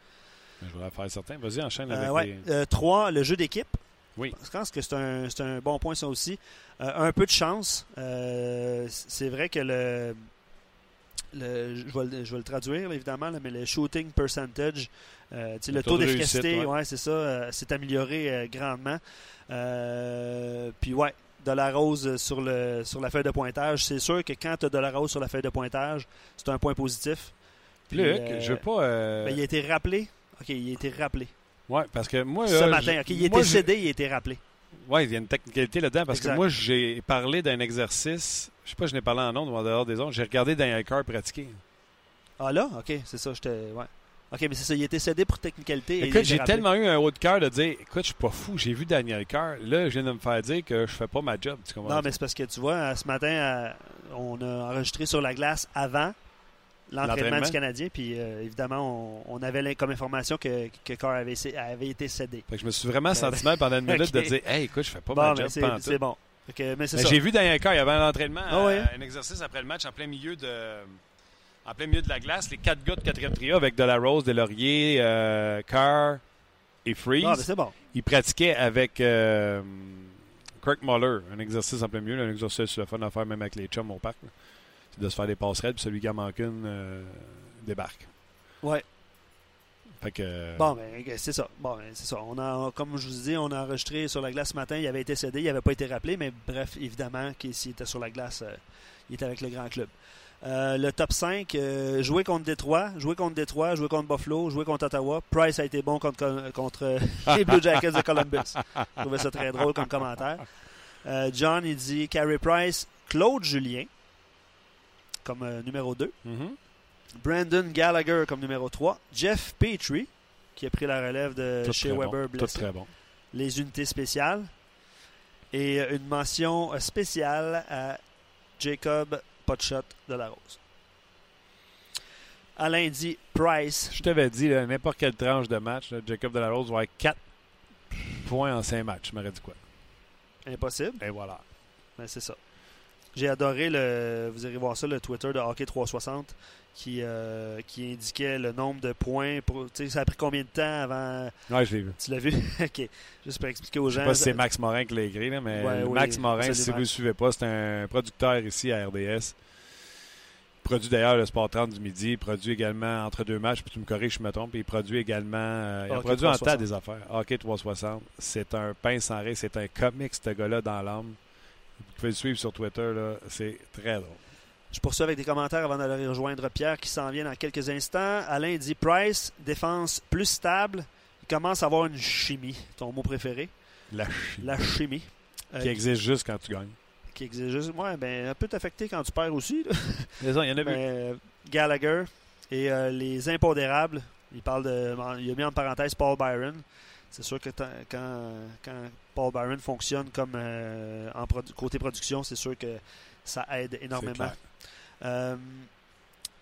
Je voudrais faire certain. Vas-y, enchaîne avec ouais. les... Euh, trois, le jeu d'équipe. Oui. Je pense que c'est un, c'est un bon point, ça aussi. Euh, un peu de chance. Euh, c'est vrai que le. le- je, vais le, je vais le traduire, évidemment, là, mais le shooting percentage, euh, le, taux, de d'efficacité, réussite, ouais. ouais. c'est ça, euh, s'est amélioré grandement. Puis, ouais, de la rose sur, le, sur la feuille de pointage. C'est sûr que quand tu as de la rose sur la feuille de pointage, c'est un point positif. Puis, Luc, je veux pas... ben, il a été rappelé. OK, il a été rappelé. Ouais, parce que moi... Ce matin. il était cédé, il a été rappelé. Ouais, il y a une technicalité là-dedans parce Exact. que moi, j'ai parlé d'un exercice. Je sais pas, je n'ai parlé en ondes ou en dehors des ondes. J'ai regardé Daniel Carr pratiquer. Ah là? OK, c'est ça. J'étais... Ouais. OK, mais c'est ça. Il été cédé pour technicalité. Écoute, j'ai tellement eu un haut de cœur de dire Écoute, je suis pas fou, j'ai vu Daniel Carr. Là, je viens de me faire dire que je fais pas ma job. Tu comprends? Non, mais c'est parce que tu vois, euh, ce matin, euh, on a enregistré sur la glace avant l'entraînement du Canadien. Puis euh, évidemment, on, on avait comme information que, que Carr avait, été cédé. Fait que je me suis vraiment senti mal pendant une minute de dire Hey, écoute, je fais pas Bon, ma job. c'est, bon. Mais Mais j'ai vu Daniel Carr, il y avait un entraînement, Ah ouais? euh, un exercice après le match en plein milieu de en plein milieu de la glace, les quatre gars de quatrième trio avec de la Rose, de Laurier, euh, Carr et Freeze. Ah, c'est bon. il pratiquait avec euh, Kirk Muller, un exercice en plein milieu, un exercice le fun à faire même avec les chums au parc. là. C'est de se faire des passerelles, puis celui qui en manque une euh, débarque. Ouais. Fait que euh, Bon, ben, c'est ça. Bon, ben, c'est ça. On a, comme je vous dis, on a enregistré sur la glace ce matin. Il avait été cédé, il n'avait pas été rappelé, mais bref, évidemment, s'il était sur la glace, euh, il était avec le grand club. Euh, le top 5, euh, jouer contre Détroit, jouer contre Détroit, jouer contre Buffalo, jouer contre Ottawa. Price a été bon contre, contre les Blue Jackets de Columbus. Je trouvais ça très drôle comme commentaire. John, il dit Carey Price, Claude Julien, comme euh, numéro 2. mhm. Brandon Gallagher comme numéro 3, Jeff Petrie, qui a pris la relève de chez Weber bon. Tout très bon. Les unités spéciales. Et euh, une mention euh, spéciale à Jacob Potshot de la Rose. Alain dit Price. Je t'avais dit, n'importe quelle tranche de match, là, Jacob Delarose va avoir 4 points en 5 matchs. Je m'aurais dit quoi? Impossible. Et voilà. Ben, c'est ça. J'ai adoré le. Vous irez voir ça, le Twitter de Hockey 360 qui, euh, qui indiquait le nombre de points. Pour, tu sais, ça a pris combien de temps avant? Ouais, je l'ai vu. Tu l'as vu? ok. Juste pour expliquer aux Je sais gens. pas si c'est Max Morin qui l'a écrit, là, mais Ouais, oui, Max Morin, si vous ne le suivez pas, c'est un producteur ici à RDS. Il produit d'ailleurs le Sport 30 du midi. Il produit également entre deux matchs, puis tu me corriges si je me trompe. Il produit également. euh, il a produit en 360. tas des affaires. Hockey 360. C'est un pain sans rire. C'est un comic, ce gars-là, dans l'âme. Vous pouvez le suivre sur Twitter. là. C'est très drôle. Je poursuis avec des commentaires avant d'aller rejoindre Pierre qui s'en vient dans quelques instants. Alain dit Price, défense plus stable. Il commence à avoir une chimie, ton mot préféré. La chimie. La chimie. Euh, Qui existe juste quand tu gagnes. qui existe juste. Ouais, ben, elle peut t'affecter quand tu perds aussi. là. Il y en a euh, Gallagher et euh, les impondérables. Il parle de. Il a mis en parenthèse Paul Byron. C'est sûr que quand, quand Paul Byron fonctionne comme euh, en produ- côté production, c'est sûr que ça aide énormément. clair. Euh,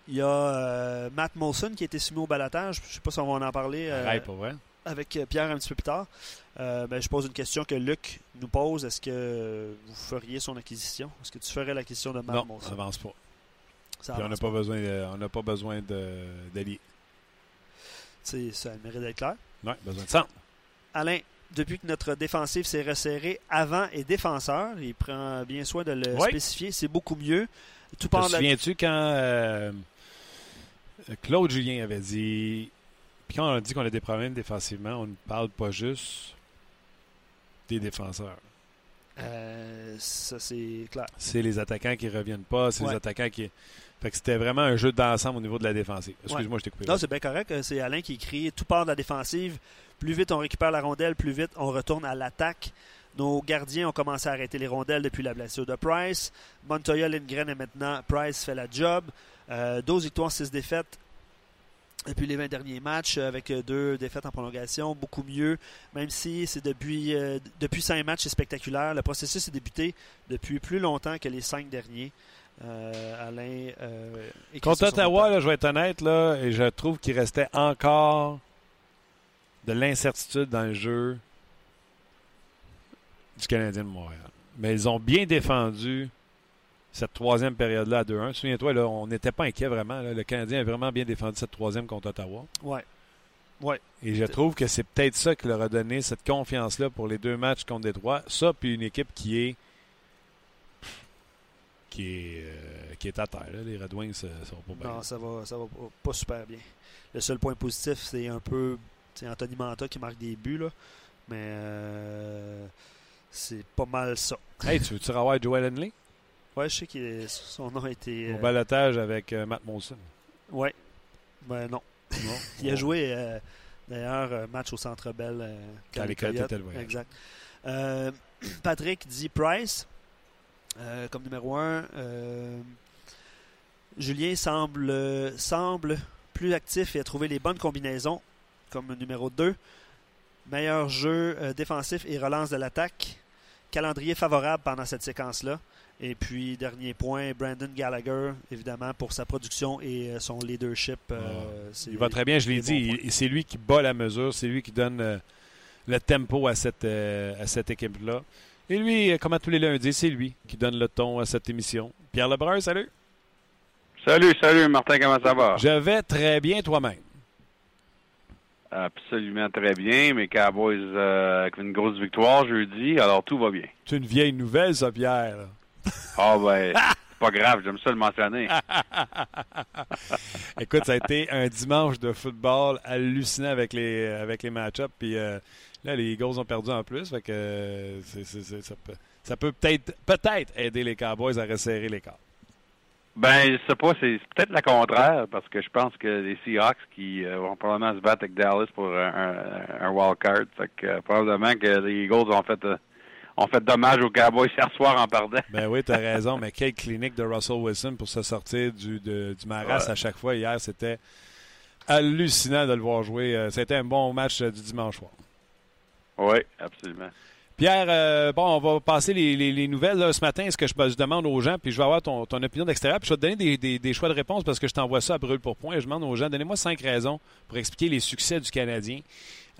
Il y a euh, Matt Molson qui a été soumis au balotage. Je ne sais pas si on va en parler vrai. avec Pierre un petit peu plus tard. Ben, je pose une question que Luc nous pose. Est-ce que vous feriez son acquisition? Est-ce que tu ferais l'acquisition de Matt Non, Molson? ça avance pas. Ça Puis on n'a avance pas besoin de- on n'a pas besoin. C'est- Ça mérite d'être clair. Non, besoin de sang. Alain, depuis que notre défensif s'est resserré avant et défenseur, il prend bien soin de le Oui. spécifier, c'est beaucoup mieux. Tout Te la- souviens-tu quand euh, Claude Julien avait dit puis quand on a dit qu'on a des problèmes défensivement, on ne parle pas juste des défenseurs. Euh, ça, c'est clair. C'est les attaquants qui reviennent pas, c'est Ouais. les attaquants qui. Fait que c'était vraiment un jeu d'ensemble au niveau de la défensive. Excuse-moi, je t'ai coupé. Non, c'est bien correct. Euh, C'est Alain qui écrit tout part de la défensive. Plus vite on récupère la rondelle, plus vite on retourne à l'attaque. Nos gardiens ont commencé à arrêter les rondelles depuis la blessure de Price. Montoya, Lindgren et maintenant Price fait la job. Euh, 12 victoires, 6 défaites depuis les 20 derniers matchs, euh, avec euh, deux défaites en prolongation, beaucoup mieux. Même si c'est depuis, euh, depuis 5 matchs, c'est spectaculaire. Le processus est débuté depuis plus longtemps que les 5 derniers. Euh, Alain. euh, Contre Ottawa, là, je vais être honnête, là, et je trouve qu'il restait encore de l'incertitude dans le jeu du Canadien de Montréal. Mais ils ont bien défendu cette troisième période-là à 2-1. Souviens-toi, là, on n'était pas inquiet vraiment. là. Le Canadien a vraiment bien défendu cette troisième contre Ottawa. Ouais. Ouais. Et je trouve que c'est peut-être ça qui leur a donné cette confiance-là pour les deux matchs contre Détroit. Ça, puis une équipe qui est qui est, euh, qui est à terre. là. Les Red Wings, ça, ça va pas bien. Non, ça va, ça va pas, super bien. Le seul point positif, c'est un peu c'est Anthony Manta qui marque des buts, là. mais euh, c'est pas mal ça. Hey, tu veux-tu revoir Joel Henley? Ouais, je sais que son nom a été. au euh, balotage avec euh, Matt Molson? ouais, ben non. Non? Il a joué euh, d'ailleurs un match au Centre Bell euh, Quand les. Exact. Euh, Patrick dit Price euh, comme numéro 1. Julien semble, semble plus actif et a trouvé les bonnes combinaisons comme numéro 2. Meilleur jeu euh, défensif et relance de l'attaque. Calendrier favorable pendant cette séquence-là. Et puis, dernier point, Brandon Gallagher, évidemment, pour sa production et euh, son leadership. euh, Ah. Il va très bien, je l'ai dit. C'est lui qui bat la mesure. C'est lui qui donne euh, le tempo à cette, euh, à cette équipe-là. Et lui, comme à tous les lundis, c'est lui qui donne le ton à cette émission. Pierre Lebrun, salut. Salut, salut Martin, comment ça va? Je vais très bien toi-même. Absolument très bien. Mes Cowboys euh, avec une grosse victoire jeudi, alors tout va bien. C'est une vieille nouvelle, ça, Pierre. Ah ben, c'est pas grave, j'aime ça le mentionner. Écoute, ça a été un dimanche de football hallucinant avec les, avec les match-ups. Puis euh, là, les Eagles ont perdu en plus. Fait que euh, c'est- c'est- c'est- ça peut, ça peut peut-être peut-être aider les Cowboys à resserrer les cartes. Ben, je sais pas, c'est peut-être le contraire, parce que je pense que les Seahawks qui euh, vont probablement se battre avec Dallas pour un, un, un wild card. Fait que euh, probablement que les Eagles ont fait euh, ont fait dommage aux Cowboys hier soir en perdant. Ben oui, t'as raison, mais quelle clinique de Russell Wilson pour se sortir du, de- du maras Ouais. à chaque fois. Hier, c'était hallucinant de le voir jouer. C'était un bon match du dimanche soir. Oui, absolument. Pierre, euh, bon, on va passer les, nouvelles ce matin. Ce que je, je, demande aux gens, puis je vais avoir ton, opinion d'extérieur, puis je vais te donner des, choix de réponse parce que je t'envoie ça à brûle pour point. Je demande aux gens, donnez-moi cinq raisons pour expliquer les succès du Canadien.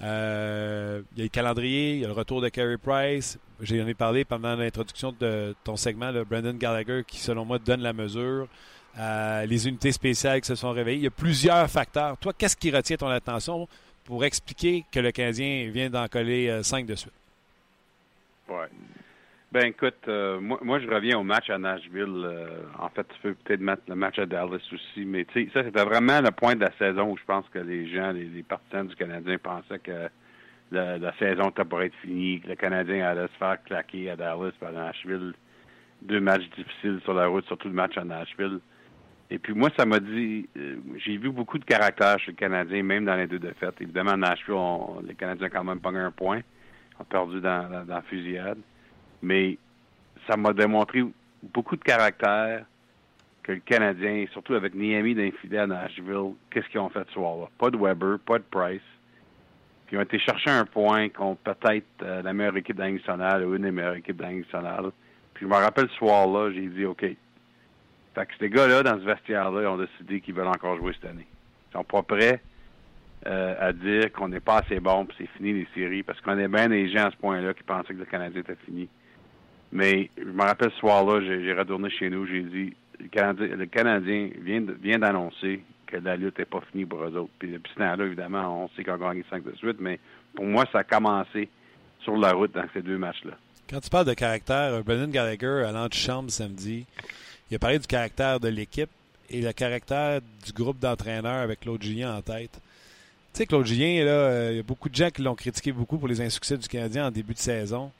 Euh, il y a le calendrier, il y a le retour de Carey Price. J'en ai parlé pendant l'introduction de ton segment, le Brandon Gallagher, qui selon moi donne la mesure. Euh, les unités spéciales qui se sont réveillées. Il y a plusieurs facteurs. Toi, qu'est-ce qui retient ton attention? Pour expliquer que le Canadien vient d'en coller cinq de suite? Ouais. Ben écoute, euh, moi, je reviens au match à Nashville. Euh, en fait, tu peux peut-être mettre le match à Dallas aussi, mais tu sais, ça c'était vraiment le point de la saison où je pense que les gens, les, partisans du Canadien pensaient que la, saison était pour être finie, que le Canadien allait se faire claquer à Dallas par Nashville. Deux matchs difficiles sur la route, surtout le match à Nashville. Et puis moi, ça m'a dit, euh, j'ai vu beaucoup de caractère chez le Canadien, même dans les deux défaites. Évidemment, Nashville, les Canadiens ont quand même pas un point a perdu dans, la fusillade. Mais ça m'a démontré beaucoup de caractère que le Canadien, surtout avec Niami d'infidèle à Nashville, qu'est-ce qu'ils ont fait ce soir-là? Pas de Weber, pas de Price. Puis ils ont été chercher un point contre peut-être euh, la meilleure équipe de une des meilleures équipes de Puis je me rappelle ce soir-là, j'ai dit OK. Fait que ces gars-là, dans ce vestiaire-là, ils ont décidé qu'ils veulent encore jouer cette année. Ils sont pas prêts euh, à dire qu'on n'est pas assez bon puis c'est fini les séries parce qu'on est bien des gens à ce point-là qui pensaient que le Canadien était fini. Mais je me rappelle ce soir-là, j'ai retourné chez nous, j'ai dit le Canadien, vient d'annoncer que la lutte n'est pas finie pour eux autres. Puis depuis ce temps-là, évidemment, on sait qu'on a gagné 5 de suite, mais pour moi, ça a commencé sur la route dans ces deux matchs-là. Quand tu parles de caractère, Brendan Gallagher, à l'antichambre samedi, il a parlé du caractère de l'équipe et le caractère du groupe d'entraîneurs avec Claude Julien en tête. Tu sais, Claude Julien, euh, il y a beaucoup de gens qui l'ont critiqué beaucoup pour les insuccès du Canadien en début de saison.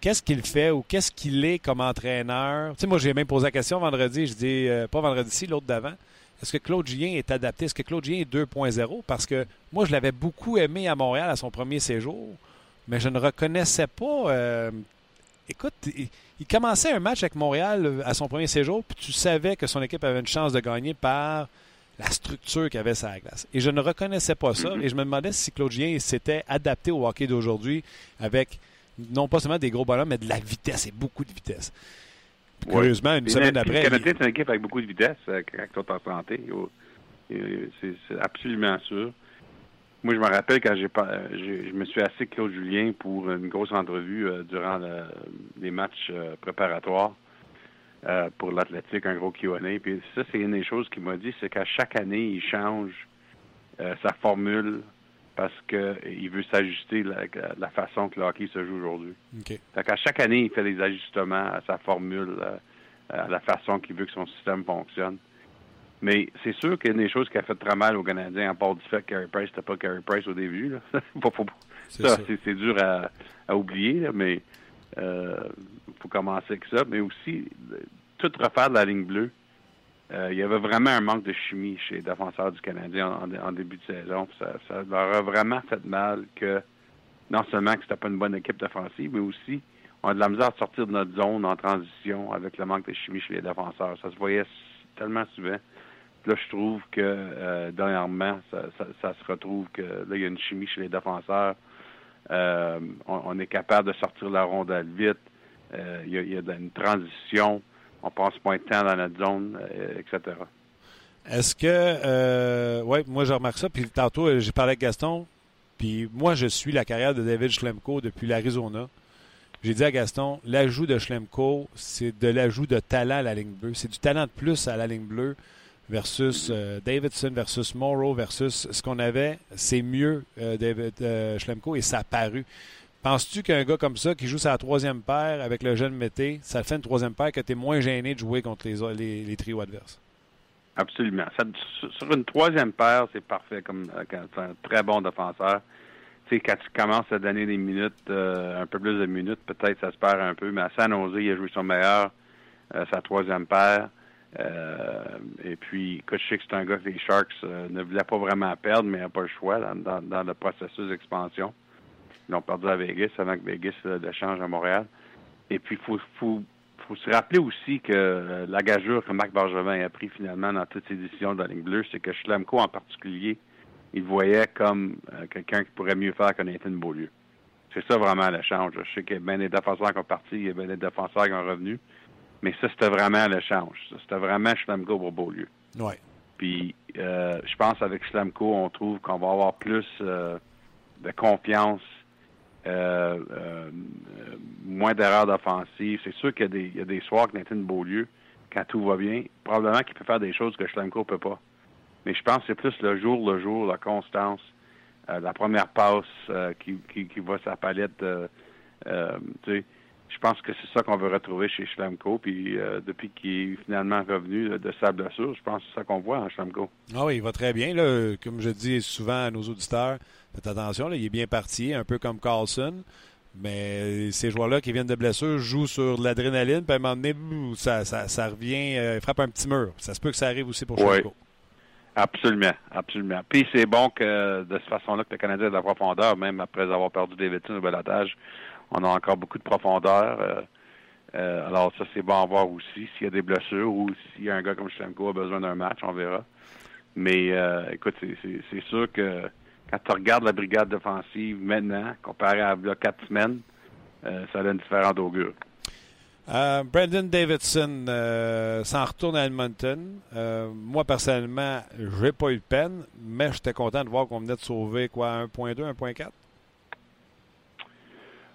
Qu'est-ce qu'il fait ou qu'est-ce qu'il est comme entraîneur? Tu sais, moi, j'ai même posé la question vendredi. Je dis, euh, pas vendredi-ci, l'autre d'avant. Est-ce que Claude Julien est adapté? Est-ce que Claude Julien est 2.0? Parce que moi, je l'avais beaucoup aimé à Montréal à son premier séjour, mais je ne reconnaissais pas. Euh, écoute, il, il, commençait un match avec Montréal à son premier séjour, puis tu savais que son équipe avait une chance de gagner par la structure qu'il avait sur la glace. Et je ne reconnaissais pas ça. Et je me demandais si Claude Julien s'était adapté au hockey d'aujourd'hui avec non pas seulement des gros ballons, mais de la vitesse et beaucoup de vitesse. curieusement, une semaine après. Le Canadien, c'est une équipe avec beaucoup de vitesse euh, quand tu en santé. C'est absolument sûr. Moi, je me rappelle quand j'ai pas, je me suis assis avec Claude Julien pour une grosse entrevue euh, durant les matchs euh, préparatoires. Euh, pour l'athlétique, un gros Q&A. Puis ça, c'est une des choses qu'il m'a dit, c'est qu'à chaque année, il change euh, sa formule parce qu'il veut s'ajuster la, la façon que le hockey se joue aujourd'hui. Okay. Fait qu'à chaque année, il fait des ajustements à sa formule, euh, à la façon qu'il veut que son système fonctionne. Mais c'est sûr qu'il y a des choses qui a fait très mal aux Canadiens, à part du fait que Carey Price n'était pas Carey Price au début. Là. ça, c'est dur à, à oublier, mais il euh, faut commencer avec ça. Mais aussi, tout refaire de la ligne bleue. Euh, il y avait vraiment un manque de chimie chez les défenseurs du Canadien en, début de saison. Ça, leur a vraiment fait mal que non seulement que c'était pas une bonne équipe défensive, mais aussi on a de la misère à sortir de notre zone en transition avec le manque de chimie chez les défenseurs. Ça se voyait tellement souvent. Là, je trouve que euh, dernièrement, ça, se retrouve que là, il y a une chimie chez les défenseurs. Euh, on, est capable de sortir la rondelle vite. Euh, il y, a, une transition. On passe moins de temps dans notre zone, euh, etc. Est-ce que, oui, moi je remarque ça. Puis tantôt, j'ai parlé avec Gaston. Puis moi, je suis la carrière de David Schlemko depuis l'Arizona. J'ai dit à Gaston, l'ajout de Schlemko, c'est de l'ajout de talent à la ligne bleue. C'est du talent de plus à la ligne bleue versus euh, Davidson, versus Morrow, versus ce qu'on avait, c'est mieux euh, David euh, Schlemko et ça a paru. Penses-tu qu'un gars comme ça qui joue sa troisième paire avec le jeune Mété, ça fait une troisième paire que tu es moins gêné de jouer contre les, les, trios adverses? Absolument. sur une troisième paire, c'est parfait comme un très bon défenseur. Tu sais, quand tu commences à donner des minutes, un peu plus de minutes, peut-être ça se perd un peu, mais à San il a joué son meilleur, sa troisième paire. Euh, et puis, je sais que c'est un gars que les Sharks euh, ne voulaient pas vraiment perdre, mais n'a pas le choix dans, le processus d'expansion. Ils ont perdu à Vegas avant que Vegas euh, le à Montréal. Et puis, il faut, se rappeler aussi que euh, la gageure que Marc Bergevin a pris finalement dans toutes ses décisions de la ligne bleue, c'est que Schlemko en particulier, il voyait comme quelqu'un qui pourrait mieux faire que Nathan Beaulieu. C'est ça vraiment l'échange. Je sais qu'il y a bien des défenseurs qui ont parti, il y a bien des défenseurs qui ont revenu, mais ça, c'était vraiment l'échange. C'était vraiment Schlemko pour Beaulieu. Oui. Puis, euh, je pense avec Schlemko, on trouve qu'on va avoir plus euh, de confiance, euh, euh, moins d'erreurs d'offensive. C'est sûr qu'il y, a des- il y a des soirs que Nathan Beaulieu, quand tout va bien, probablement qu'il peut faire des choses que Schlemko ne peut pas. Mais je pense que c'est plus le jour le jour, la constance, la première passe qui, qui, qui va sa palette. tu sais, je pense que c'est ça qu'on veut retrouver chez Schlemko. Puis euh, depuis qu'il est finalement revenu de, sa blessure, je pense que c'est ça qu'on voit en Schlemko. Ah oui, il va très bien. Là. Comme je dis souvent à nos auditeurs, faites attention, là, il est bien parti, un peu comme Carlson. Mais ces joueurs-là qui viennent de blessure jouent sur de l'adrénaline, puis à un moment donné, ça, ça, ça revient, euh, frappe un petit mur. Ça se peut que ça arrive aussi pour. Schlemko. Absolument, absolument. Puis c'est bon que de cette façon-là que le Canadien a de la profondeur, même après avoir perdu Davidson au balotage, on a encore beaucoup de profondeur. euh, euh, alors ça, c'est bon à voir aussi. S'il y a des blessures ou s'il y a un gars comme Schlemko a besoin d'un match, on verra. Mais euh, écoute, c'est- sûr que quand tu regardes la brigade défensive maintenant, comparé à il quatre semaines, ça donne différent d'augure. Euh, Brandon Davidson s'en retourne à Edmonton. Moi, personnellement, j'ai pas eu de peine, mais j'étais content de voir qu'on venait de sauver quoi, 1.2, 1.4.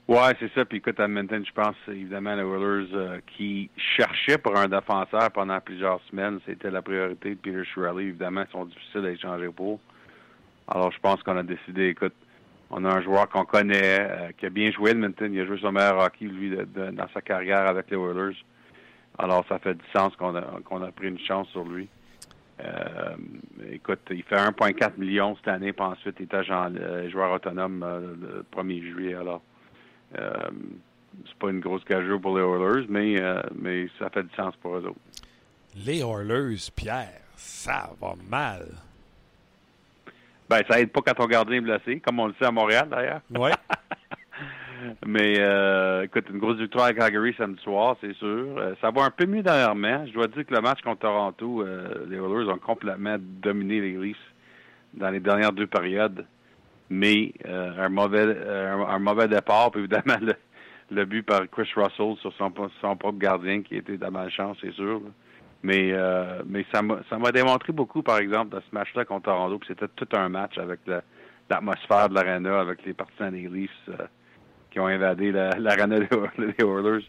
Ouais, c'est ça. Puis écoute, à Edmonton, je pense évidemment les Oilers euh, qui cherchaient pour un défenseur pendant plusieurs semaines. C'était la priorité de Peter Shirley. Évidemment, ils sont difficiles à échanger pour. Alors, je pense qu'on a décidé, écoute, on a un joueur qu'on connaît, euh, qui a bien joué Edmonton. Il a joué son meilleur hockey, lui, dans sa carrière avec les Oilers. Alors, ça fait du sens qu'on a, qu'on a pris une chance sur lui. Euh, écoute, il fait 1,4 million cette année, puis ensuite, il est joueur autonome le 1er juillet. Alors, c'est pas une grosse gageure pour les Oilers, mais, euh, mais ça fait du sens pour eux autres. Les Oilers, Pierre, ça va mal. Ben, ça aide pas quand ton gardien est blessé, comme on le sait à Montréal d'ailleurs. Ouais. Mais euh, écoute, une grosse victoire à Calgary samedi soir, c'est sûr. Euh, ça va un peu mieux dernièrement. Je dois dire que le match contre Toronto, euh, les Oilers ont complètement dominé les Leafs dans les dernières deux périodes. Mais euh, un mauvais euh, un, un mauvais départ, puis évidemment le, le but par Chris Russell sur son, son propre gardien qui était de la malchance, c'est sûr. là. Mais euh, mais ça m'a m'a démontré beaucoup, par exemple, dans ce match-là contre Toronto, puis c'était tout un match avec l'atmosphère de l'arena, avec les partisans des Leafs. euh, qui ont invadé la- l'arena des des Oilers.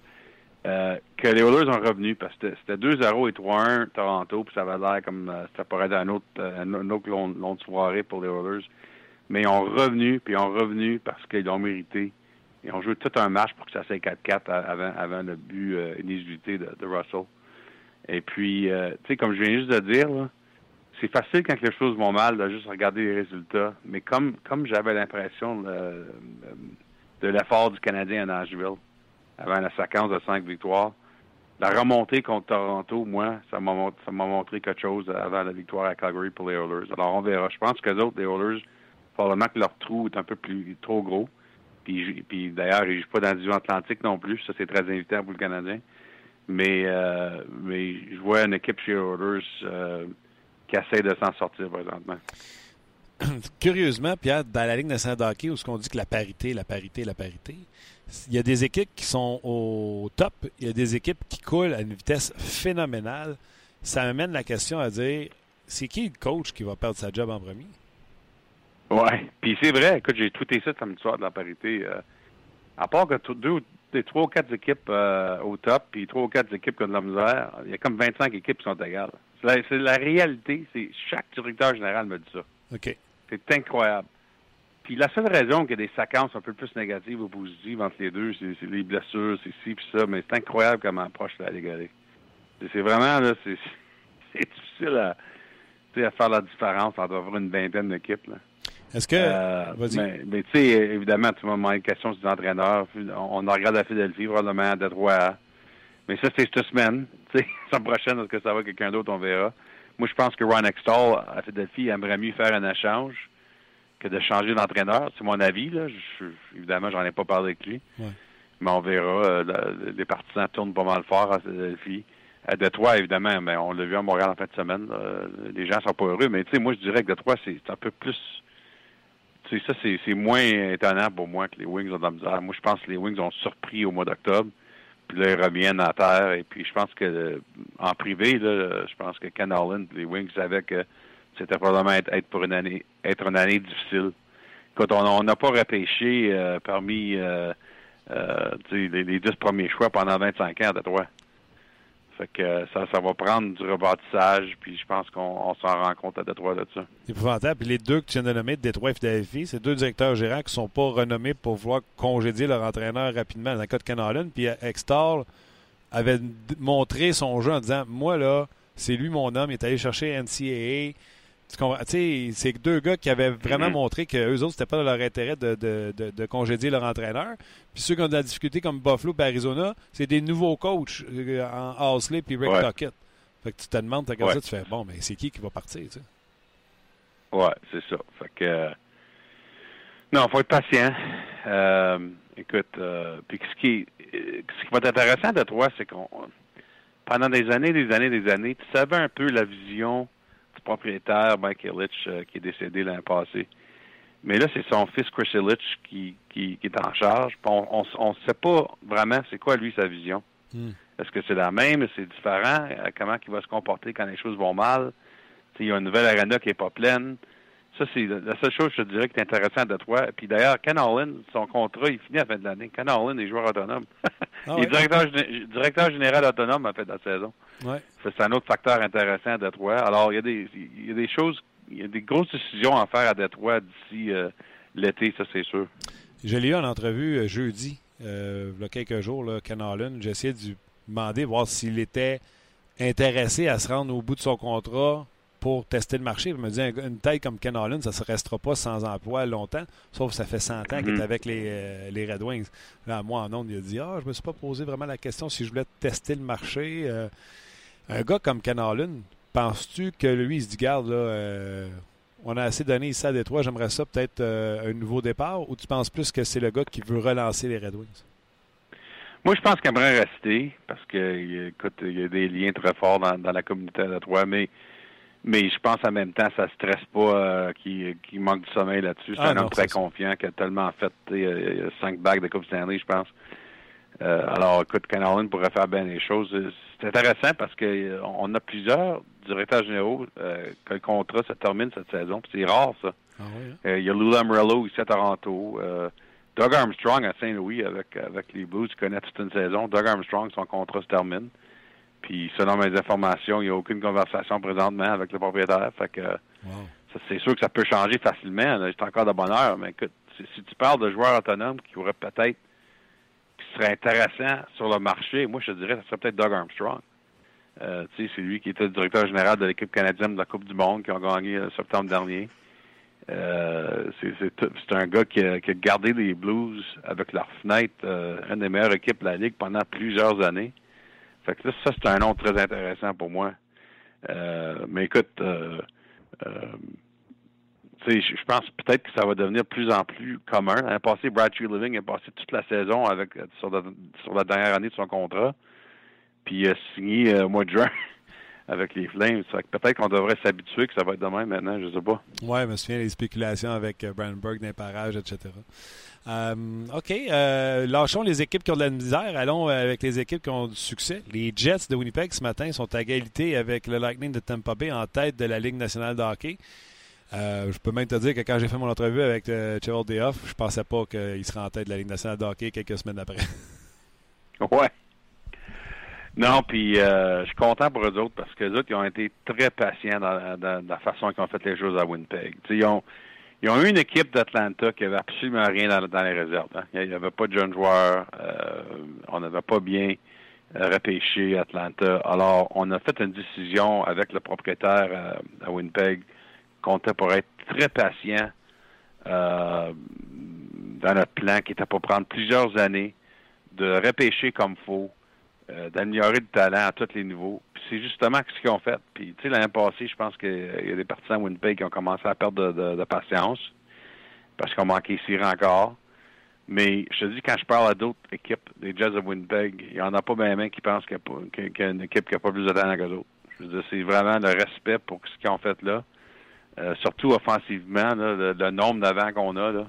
Euh, que les Oilers ont revenu parce que c'était 2-0 et 3-1 Toronto, puis ça avait l'air comme euh, ça pourrait être un autre, une autre longue, longue soirée pour les Oilers. Mais ils ont revenu, puis ils ont revenu parce qu'ils l'ont mérité. Ils ont joué tout un match pour que ça soit 4-4 avant, avant le but euh, de, Russell. Et puis, euh, tu sais, comme je viens juste de dire, c'est facile quand les choses vont mal de juste regarder les résultats. Mais comme comme j'avais l'impression de l'effort du Canadien à Nashville avant la séquence de cinq victoires, la remontée contre Toronto, moi, ça m'a mont- ça m'a montré quelque chose avant la victoire à Calgary pour les Oilers. Alors on verra. Je pense que les autres, les Oilers, probablement que leur trou est un peu plus trop gros. Puis, puis d'ailleurs, ils ne jouent pas dans division Atlantique non plus. Ça, c'est très invitant pour le Canadien. Mais, euh, mais je vois une équipe chez Oilers euh, qui essaie de s'en sortir présentement. Curieusement, Pierre, dans la Ligue nationale de hockey, où ce qu'on dit que la parité, la parité, la parité, il y a des équipes qui sont au top, il y a des équipes qui coulent à une vitesse phénoménale. Ça m'amène la question à dire, c'est qui le coach qui va perdre sa job en premier? Ouais. Puis c'est vrai, écoute, j'ai tweeté ça samedi soir de la parité. euh, à part que deux, des trois ou quatre équipes euh, au top, puis trois ou quatre équipes qui ont de la misère, il y a comme 25 équipes qui sont égales. C'est la, réalité. C'est chaque directeur général me dit ça. OK. C'est incroyable. Puis la seule raison qu'il y a des séquences un peu plus négatives ou positives entre les deux, c'est les blessures, c'est ci puis ça, mais c'est incroyable comment approche la Ligue. C'est vraiment là, c'est difficile à faire la différence entre avoir une vingtaine d'équipes. là. Est-ce que. Euh, vas-y. mais, mais tu sais, évidemment, tu m'as demandé une question sur les entraîneurs. On, on regarde la Philadelphie, probablement, à Detroit. Mais ça, c'est cette semaine. Tu sais, la semaine prochaine, est-ce que ça va quelqu'un d'autre, on verra. Moi, je pense que Ron Extall, à Philadelphie, aimerait mieux faire un échange que de changer d'entraîneur. C'est mon avis, là. Je, je- évidemment, j'en ai pas parlé avec lui. Ouais. mais on verra. les partisans tournent pas mal fort à Philadelphie. À Détroit, évidemment, mais on l'a vu à Montréal en fin de semaine. les gens sont pas heureux, mais tu sais, moi je dirais que Détroit, c'est un peu plus ça, c'est moins étonnant pour moi que les Wings ont de la misère. Moi, je pense que les Wings ont surpris au mois d'octobre. Puis là, ils reviennent à terre. Et puis, je pense que en privé, je pense que Ken Holland, les Wings savaient que c'était probablement être, pour une année, être une année difficile. Quand on n'a pas repêché euh, parmi euh, euh, les, les dix premiers choix pendant 25 ans à Detroit. Fait que euh, ça, va prendre du rebâtissage, puis je pense qu'on s'en rend compte à Détroit de ça. C'est épouvantable. Puis les deux que tu viens de nommer, Détroit et Philadelphie, c'est deux directeurs gérants qui ne sont pas renommés pour pouvoir congédier leur entraîneur rapidement. Dans le cas de Ken puis Extall avait montré son jeu en disant Moi, là, c'est lui mon homme, il est allé chercher NCAA c'est deux gars qui avaient vraiment mm-hmm. montré qu'eux autres, c'était pas dans leur intérêt de, de, de, congédier leur entraîneur. Puis ceux qui ont de la difficulté comme Buffalo et Arizona, c'est des nouveaux coachs euh, en Housley puis Rick ouais. Fait que tu te demandes, tu ça, tu fais bon, mais c'est qui qui va partir, tu sais? Ouais, c'est ça. Fait que. Euh, non, faut être patient. Euh, écoute, puis ce qui, ce qui va être intéressant de toi, c'est qu'on. Pendant des années, des années, des années, tu savais un peu la vision propriétaire, Mike Illich, euh, qui est décédé l'année passée. Mais là, c'est son fils Chris Illich qui, qui, est en charge. On ne sait pas vraiment c'est quoi, lui, sa vision. Hmm. Est-ce que c'est la même? C'est différent? Euh, comment il va se comporter quand les choses vont mal? Il y a une nouvelle arena qui n'est pas pleine. Ça, c'est la seule chose, je te dirais, qui est intéressante de toi. Puis d'ailleurs, Ken Holland, son contrat, il finit à la fin de l'année. Ken Holland est joueur autonome. Ah il est directeur, directeur, général autonome à la fin de la saison. Ouais. C'est un autre facteur intéressant à Détroit. Alors, il y a des, il y a des choses, il y a des grosses décisions à faire à Détroit d'ici euh, l'été, ça c'est sûr. Je l'ai eu en entrevue euh, jeudi, euh, il y a quelques jours, là, Ken Holland. J'ai essayé de lui demander, voir s'il était intéressé à se rendre au bout de son contrat pour tester le marché. Il me dit une taille comme Ken Holland, ça ne se restera pas sans emploi longtemps, sauf que ça fait 100 ans qu'il est mhm. avec les, euh, les, Red Wings. Là, moi, en ondes, il a dit Ah, je me suis pas posé vraiment la question si je voulais tester le marché. Euh, un gars comme Ken Holland, penses-tu que lui, il se dit Garde, là, euh, on a assez donné ici à Détroit, j'aimerais ça peut-être un nouveau départ, ou tu penses plus que c'est le gars qui veut relancer les Red Wings? Moi, je pense qu'il aimerait rester parce que, écoute, il y a des liens très forts dans, dans la communauté de Détroit, mais mais je pense en même temps, ça stresse pas euh, qu'il manque du sommeil là-dessus. C'est ah un homme très confiant qui a tellement fait euh, cinq bagues de Coupe Stanley, je pense. Euh, alors, écoute, Ken pourrait faire bien les choses. C'est intéressant parce que on a plusieurs directeurs généraux que le contrat se termine cette saison. C'est rare, ça. Ah hein? il y a Lou Lamorello ici à Toronto. Doug Armstrong à Saint-Louis avec, avec les Blues, qui connaît toute une saison. Doug Armstrong, son contrat se termine. Puis selon mes informations, il n'y a aucune conversation présentement avec le propriétaire. Fait que c'est sûr que ça peut changer facilement. C'est encore de bonne heure. Mais écoute, si, tu parles de joueurs autonomes qui auraient peut-être qui seraient intéressants sur le marché, moi je te dirais que ce serait peut-être Doug Armstrong. Euh, c'est lui qui était le directeur général de l'équipe canadienne de la Coupe du Monde qui a gagné en septembre dernier. Euh, c'est un gars qui a, gardé les Blues avec leur fenêtre, euh, une des meilleures équipes de la Ligue pendant plusieurs années. Fait que ça, c'est un nom très intéressant pour moi. Euh, mais écoute, euh, euh, je pense peut-être que ça va devenir de plus en plus commun. L'année passée, Brad Living a passé toute la saison avec sur, la, dernière année de son contrat. Puis il a signé au mois de juin avec les Flames. Peut-être qu'on devrait s'habituer que ça va être de même maintenant, je sais pas. Oui, je me souviens des spéculations avec Brandberg d'un parage, etc. Euh, OK. Euh, lâchons les équipes qui ont de la misère. Allons avec les équipes qui ont du succès. Les Jets de Winnipeg ce matin sont à égalité avec le Lightning de Tampa Bay en tête de la Ligue nationale de hockey. Euh, je peux même te dire que quand j'ai fait mon entrevue avec euh, Cheryl Dayoff, je pensais pas qu'il serait en tête de la Ligue nationale de hockey quelques semaines après. Ouais. Non, puis je suis content pour eux autres parce que autres, ils ont été très patients dans, la façon qu'ils ont fait les choses à Winnipeg. ils ont, ils ont eu une équipe d'Atlanta qui avait absolument rien dans, les réserves. Hein. Il n'y avait pas de jeunes joueurs. Euh, on n'avait pas bien euh, repêché Atlanta. Alors, on a fait une décision avec le propriétaire euh, à Winnipeg qu'on était pour être très patient dans notre plan qui était pour prendre plusieurs années de repêcher comme faut, d'améliorer le talent à tous les niveaux. C'est justement ce qu'ils ont fait. Puis, tu sais, l'année passée, je pense qu'il y a des partisans Winnipeg qui ont commencé à perdre de, patience parce qu'on manquait ici encore. Mais je te dis, quand je parle à d'autres équipes, des Jazz de Winnipeg, il n'y en a pas bien qui pensent qu'il y, a une équipe qui n'a pas plus de talent que d'autres. Je veux dire, c'est vraiment le respect pour ce qu'ils ont fait là. Euh, surtout offensivement, là, le, nombre d'avants qu'on a. Là.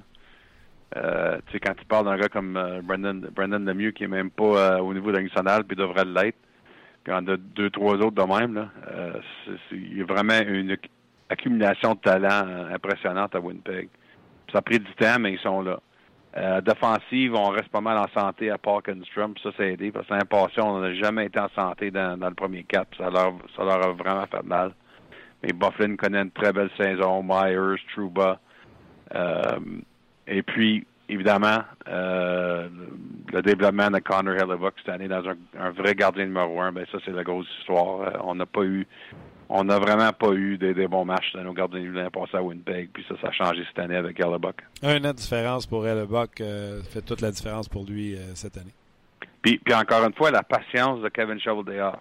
Euh, tu sais, quand tu parles d'un gars comme euh, Brendan, Brendan Lemieux qui est même pas au niveau de national puis devrait l'être, puis on a deux, trois autres de même, là, il y a vraiment une accumulation de talent impressionnante à Winnipeg. Ça a pris du temps, mais ils sont là. Euh, D'offensive, on reste pas mal en santé à Park and Strum. Ça, ça aidé parce que l'impression, on n'a jamais été en santé dans, le premier cap. Ça leur, ça leur a vraiment fait mal. Mais Bufflin connaît une très belle saison. Myers, Trouba. Et puis, évidemment, euh, le développement de Connor Hellebuck cette année dans un, vrai gardien numéro un, ben ça, c'est la grosse histoire. Euh, on n'a pas eu on n'a vraiment pas eu des, bons matchs dans nos gardiens l'année passée à Winnipeg, puis ça, ça a changé cette année avec Hellebuck. Un an de différence pour Hellebuck euh, fait toute la différence pour lui euh, cette année. Puis, puis encore une fois, la patience de Kevin Shoveldayoff.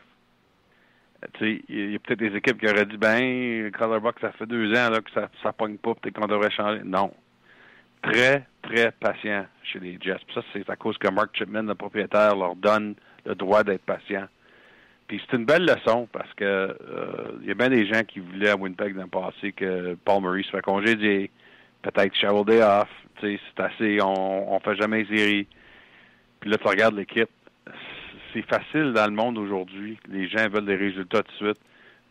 Tu sais, il y a peut-être des équipes qui auraient dit, ben, Hellebuck, ça fait deux ans là, que ça ne pogne pas, peut-être qu'on devrait changer. Non. Très, très patient chez les Jets. Puis ça, c'est à cause que Mark Chipman, le propriétaire, leur donne le droit d'être patient. Puis c'est une belle leçon parce que euh, il y a bien des gens qui voulaient à Winnipeg dans le passé que Paul Murray se fait congédier, peut-être Shovel Day off, c'est assez, on, on fait jamais série. Puis là, tu regardes l'équipe, c'est facile dans le monde aujourd'hui. Les gens veulent des résultats tout de suite,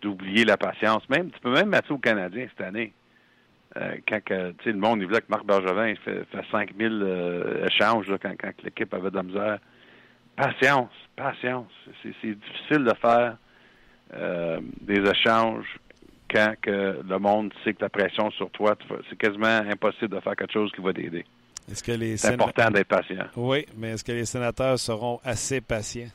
d'oublier la patience. Même, tu peux même mettre ça aux Canadiens cette année. Euh, quand que, le monde, il voulait que Marc Bergevin fait, fait 5000 euh, échanges là, quand, quand l'équipe avait de la misère. Patience, patience. C'est difficile de faire euh, des échanges quand que le monde sait que la pression sur toi, c'est quasiment impossible de faire quelque chose qui va t'aider. C'est important d'être patient. Oui, mais est-ce que les sénateurs seront assez patients?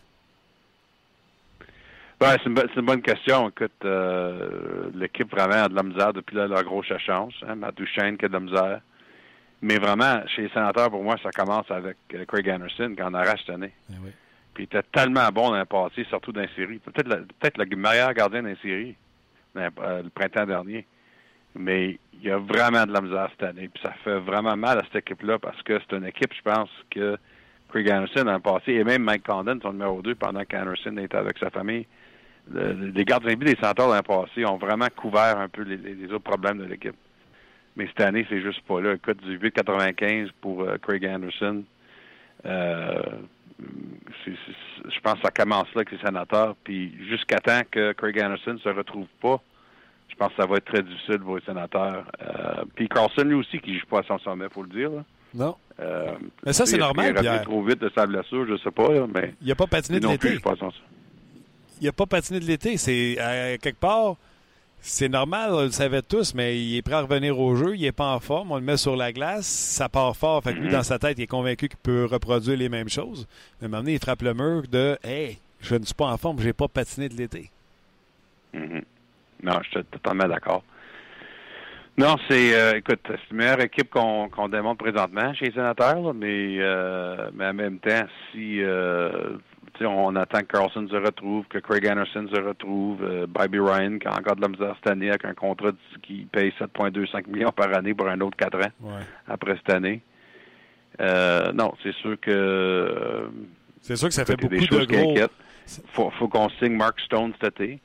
Ben, c'est une, bonne question. Écoute, euh, l'équipe vraiment a de la misère depuis leur grosse échange. Hein, Matt Duchesne qui a de la misère. Mais vraiment, chez les sénateurs, pour moi, ça commence avec euh, Craig Anderson quand on arrache cette année. Eh Puis il était tellement bon dans le passé, surtout dans les séries. Peut-être peut-être le meilleur gardien dans les séries euh, le printemps dernier. Mais il y a vraiment de la misère cette année. Puis ça fait vraiment mal à cette équipe-là parce que c'est une équipe, je pense, que Craig Anderson dans le passé, et même Mike Condon, son numéro 2, pendant qu'Anderson était avec sa famille, les gardiens de des sénateurs dans le passé ont vraiment couvert un peu les autres problèmes de l'équipe. Mais cette année, c'est juste pas là. Écoute, du 8,95 pour euh, Craig Anderson. Euh, je pense que ça commence là avec les sénateurs. Puis jusqu'à temps que Craig Anderson ne se retrouve pas, je pense que ça va être très difficile pour les sénateurs. Euh, puis Carlson, lui aussi, qui ne joue pas à son sommet, il faut le dire. Non. mais ça, c'est normal, Il a trop vite de sa blessure, je ne sais pas. mais il n'a pas patiné de l'été. Il n'a pas patiné de l'été. C'est quelque part c'est normal, on le savait tous, mais il est prêt à revenir au jeu, il n'est pas en forme, on le met sur la glace, ça part fort. Fait que lui, mm-hmm. dans sa tête, il est convaincu qu'il peut reproduire les mêmes choses. Mais maintenant, il frappe le mur de Hey, je ne suis pas en forme, je n'ai pas patiné de l'été. Mm-hmm. Non, je suis totalement d'accord. Non, c'est euh, écoute, c'est la meilleure équipe qu'on démontre présentement chez les sénateurs, mais, euh, mais en même temps, si euh, on attend que Carlson se retrouve, que Craig Anderson se retrouve, euh, Bobby Ryan qui a encore de la misère cette année avec un contrat qui paye 7,25 millions par année pour un autre 4 ans après cette année. Euh, non, c'est sûr que euh, c'est sûr que ça fait beaucoup de gros. Faut, faut qu'on signe Mark Stone cet été.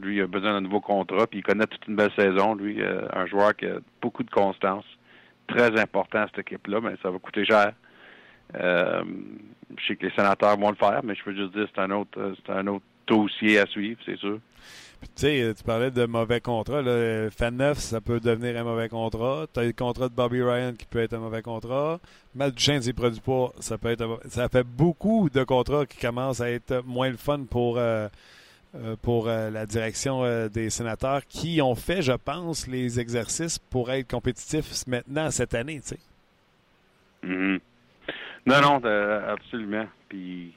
lui, il a besoin d'un nouveau contrat, puis il connaît toute une belle saison. Lui, un joueur qui a beaucoup de constance, très important à cette équipe-là, mais ça va coûter cher. Euh, je sais que les sénateurs vont le faire, mais je peux juste dire que c'est un autre, euh, c'est un autre dossier à suivre, c'est sûr. Tu sais, tu parlais de mauvais contrat. Là. Fan neuf, ça peut devenir un mauvais contrat. Tu as le contrat de Bobby Ryan qui peut être un mauvais contrat. Matt Duchesne, s'il produit pas, ça peut être Ça fait beaucoup de contrats qui commencent à être moins le fun pour, euh, pour la direction des sénateurs qui ont fait, je pense, les exercices pour être compétitifs maintenant, cette année. Tu sais. Mm-hmm. Non, non, absolument. Puis,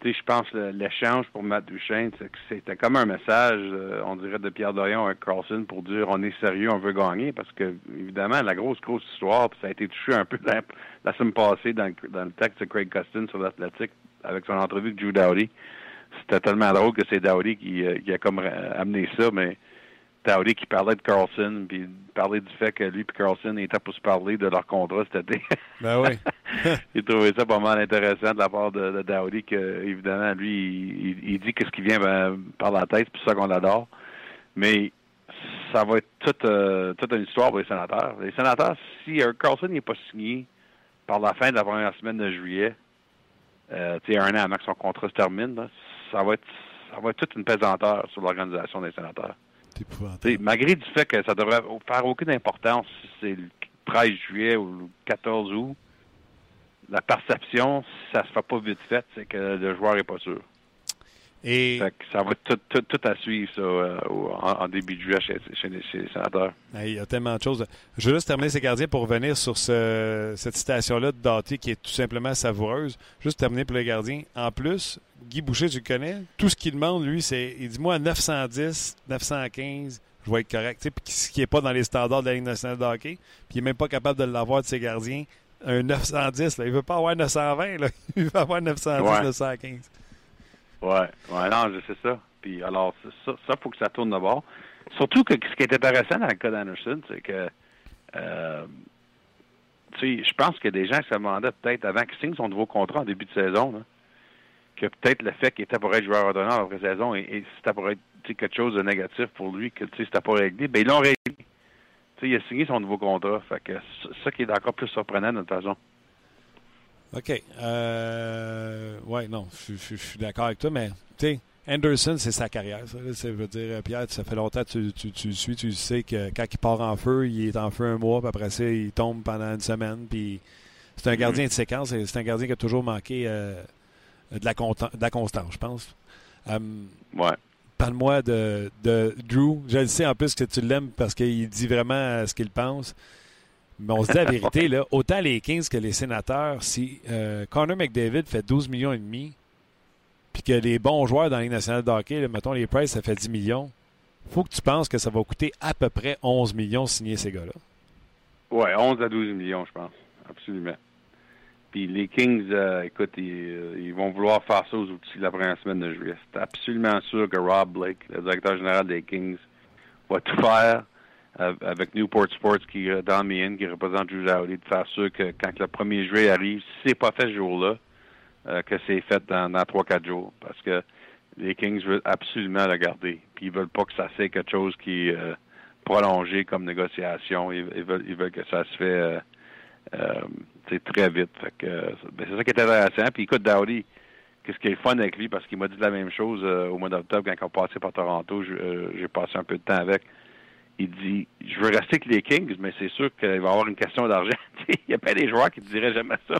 tu sais, je pense l'échange pour Matt Duchesne, c'était comme un message, euh, on dirait, de Pierre Dorion à Carlson pour dire on est sérieux, on veut gagner. Parce que, évidemment, la grosse, grosse histoire, puis ça a été touché un peu la, semaine passée dans, le texte de Craig Costin sur l'Athletic avec son entrevue avec Drew Dowdy. C'était tellement drôle que c'est Dowdy qui, euh, qui, a comme amené ça, mais Dowdy qui parlait de Carlson, puis parlait du fait que lui et Carlson étaient pour se parler de leur contrat cet été. Ben oui. J'ai trouvé ça pas mal intéressant de la part de, de que évidemment, lui, il, il dit que ce qui vient ben, par la tête, c'est pour ça qu'on l'adore. Mais ça va être toute, euh, toute une histoire pour les sénateurs. Les sénateurs, si Eric Carlson n'est pas signé par la fin de la première semaine de juillet, euh, tu sais, un an avant que son contrat se termine, là, ça va être ça va être toute une pesanteur sur l'organisation des sénateurs. Malgré du fait que ça devrait faire aucune importance si c'est le 13 juillet ou le 14 août, la perception, si ça se fait pas vite fait, c'est que le joueur est pas sûr. Et ça va être tout, tout, tout à suivre ça euh, en, en début de juillet chez, chez, les- chez les sénateurs. Il y a tellement de choses. Je veux juste terminer ces gardiens pour revenir sur ce- cette citation-là de Doughty qui est tout simplement savoureuse. Juste terminer pour les gardiens. En plus, Guy Boucher, tu le connais, tout ce qu'il demande, lui, c'est il dit moi 910, 915, je vais être correct. Puis ce qui n'est pas dans les standards de la Ligue nationale de hockey, puis il n'est même pas capable de l'avoir de ses gardiens. Un 910, là, il veut pas avoir 920, là. il veut avoir 910, Ouais. 915. Ouais, ouais, non, je sais ça. Puis alors, ça, ça faut que ça tourne de bord. Surtout que ce qui est intéressant dans le cas d'Anderson, c'est que euh, tu sais, je pense a des gens se demandaient peut-être avant qu'il signe son nouveau contrat en début de saison, que peut-être le fait qu'il était pour être joueur ordonnant en pré-saison et, et c'était pour être quelque chose de négatif pour lui, que c'était pas réglé, ben ils l'ont réglé. Tu sais, il a signé son nouveau contrat. Fait que ça qui est encore plus surprenant de toute façon. OK. Euh, ouais, non, je, je- je suis d'accord avec toi, mais tu sais, Anderson, c'est sa carrière. Ça, là. Veux dire, euh, Pierre, ça fait longtemps que tu, tu, tu le suis, tu sais que quand il part en feu, il est en feu un mois, puis après ça, il tombe pendant une semaine, puis c'est un gardien de séquence, et c'est un gardien qui a toujours manqué euh, de, la de la constance, je pense. Euh, Ouais. Parle-moi de, de Drew. Je le sais en plus que tu l'aimes parce qu'il dit vraiment euh, ce qu'il pense. Mais on se dit la vérité, là, autant les Kings que les sénateurs, si euh, Connor McDavid fait 12 millions et demi, puis que les bons joueurs dans la Ligue nationale de hockey, là, mettons les Price, ça fait 10 millions, faut que tu penses que ça va coûter à peu près 11 millions signer ces gars-là. Ouais, 11 à 12 millions, je pense. Absolument. Puis les Kings, euh, écoute, ils, euh, ils vont vouloir faire ça aux outils de la première semaine de juillet. C'est absolument sûr que Rob Blake, le directeur général des Kings, va tout faire avec Newport Sports, qui euh, Don Meehan, qui représente Drew Doughty, de faire sûr que quand le 1er juillet arrive, si c'est pas fait ce jour-là, euh, que c'est fait dans, dans 3-4 jours. Parce que les Kings veulent absolument le garder. Puis ils veulent pas que ça soit quelque chose qui est euh, prolongé comme négociation. Ils, veulent, que ça se fait très vite. Fait que, ben, c'est ça qui est intéressant. Puis écoute, Dowdy, qu'est-ce qui est fun avec lui, parce qu'il m'a dit la même chose au mois d'octobre quand on passait par Toronto. J'ai passé un peu de temps avec. Il dit Je veux rester avec les Kings, mais c'est sûr qu'il va y avoir une question d'argent. il y a pas des joueurs qui ne diraient jamais ça.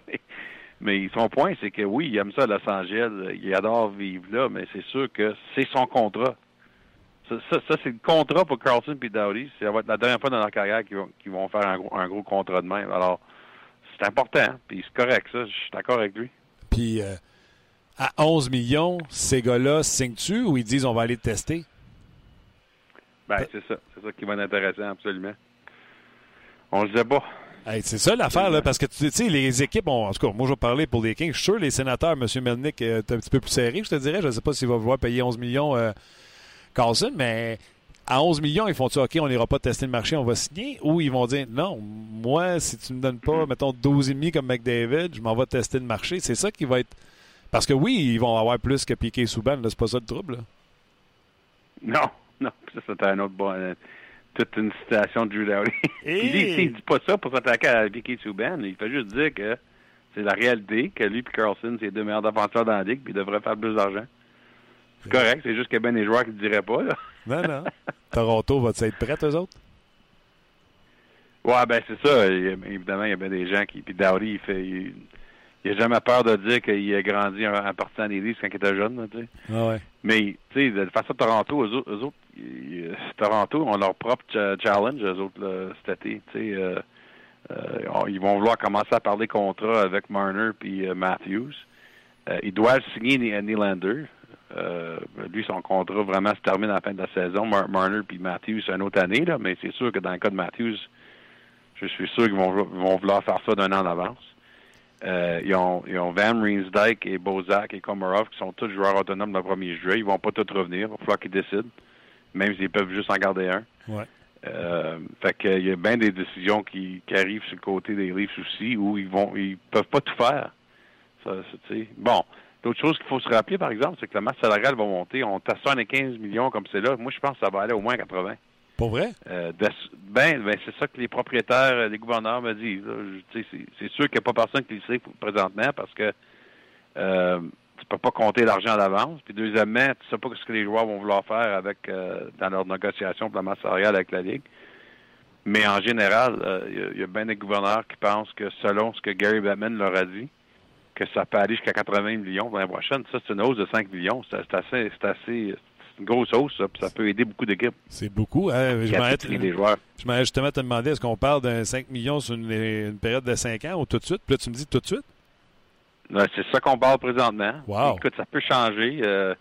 Mais, son point, c'est que oui, il aime ça à Los Angeles. Il adore vivre là, mais c'est sûr que c'est son contrat. Ça, c'est le contrat pour Carlson et Dowdy. Ça va être la dernière fois dans leur carrière qu'ils vont, faire un gros, contrat de même. Alors, c'est important, puis c'est correct, ça. Je suis d'accord avec lui. Puis euh, à 11 millions, ces gars-là signent-tu ou ils disent on va aller te tester? Ben, c'est ça. C'est ça qui va être intéressant, absolument. On le sait pas. Hey, c'est ça l'affaire, là, parce que tu sais, les équipes, ont, en tout cas, moi je vais parler pour les Kings. Je suis sûr les sénateurs, M. Melnick, euh, est un petit peu plus serré, je te dirais. Je ne sais pas s'il va vouloir payer 11 millions euh, Carlson, mais à 11 millions, ils font-tu OK, on n'ira pas tester le marché, on va signer? Ou ils vont dire non, moi, si tu me donnes pas, mettons, 12,5 comme McDavid, je m'en vais tester le marché. C'est ça qui va être. Parce que oui, ils vont avoir plus que Piqué Souban, là, c'est pas ça le trouble. là. Non, non. Ça, c'était un autre bon. euh, toute une citation de Drew Dowdy. Hey! il, dit, il dit pas ça pour s'attaquer à Vicky Subban. Il fait juste dire que c'est la réalité, que lui et Carlson, c'est les deux meilleurs défenseurs dans la ligue, puis ils devraient faire plus d'argent. C'est correct, c'est juste qu'il y a bien des joueurs qui ne diraient pas, là. Non, non. Toronto va être prêt, eux autres? Ouais, ben c'est ça. Il évidemment, il y a bien des gens qui. Puis Dowdy, il fait. Il, il a jamais peur de dire qu'il a grandi en, en partant des quand il était jeune, là. Ah ouais. Mais, tu sais, de façon Toronto, eux autres, eux autres, ils- Toronto ont leur propre cha- challenge, eux autres, là, cet été. Tu sais, euh, euh, ils vont vouloir commencer à parler contrat avec Marner puis euh, Matthews. Euh, ils doivent signer Ny- Nylander. Euh, lui, son contrat vraiment se termine à la fin de la saison. Mar- Marner puis Matthews, c'est une autre année, là, mais c'est sûr que dans le cas de Matthews, je suis sûr qu'ils vont, vont vouloir faire ça d'un an d'avance. Euh, ils, ont, ils ont Van Riensdijk et Bozak et Komarov qui sont tous joueurs autonomes le 1er juillet. Ils vont pas tous revenir. Il va falloir qu'ils décident, même s'ils peuvent juste en garder un. Ouais. Euh, fait qu'il y a bien des décisions qui, qui arrivent sur le côté des Leafs aussi où ils vont ils peuvent pas tout faire. Ça, bon, l'autre chose qu'il faut se rappeler, par exemple, c'est que la masse salariale va monter. On à 75 millions comme c'est là. Moi, je pense que ça va aller au moins à 80. Pour vrai? Euh, ben, ben c'est ça que les propriétaires, euh, les gouverneurs me disent. C'est sûr qu'il n'y a pas personne qui le sait présentement parce que euh, tu peux pas compter l'argent d'avance. Puis deuxièmement, tu sais pas ce que les joueurs vont vouloir faire avec euh, dans leur négociation pour la masse salariale avec la Ligue. Mais en général, il y a- bien des gouverneurs qui pensent que selon ce que Gary Bettman leur a dit, que ça peut aller jusqu'à 80 millions l'année prochaine. Ça, c'est une hausse de 5 millions. C'est assez, assez, une grosse hausse, ça, puis ça peut aider beaucoup d'équipes. C'est beaucoup. Hein? Je ai justement te demander, est-ce qu'on parle d'un 5 millions sur une, une période de 5 ans ou tout de suite? Puis là, tu me dis tout de suite? C'est ça qu'on parle présentement. Wow. Écoute, ça peut changer. Euh,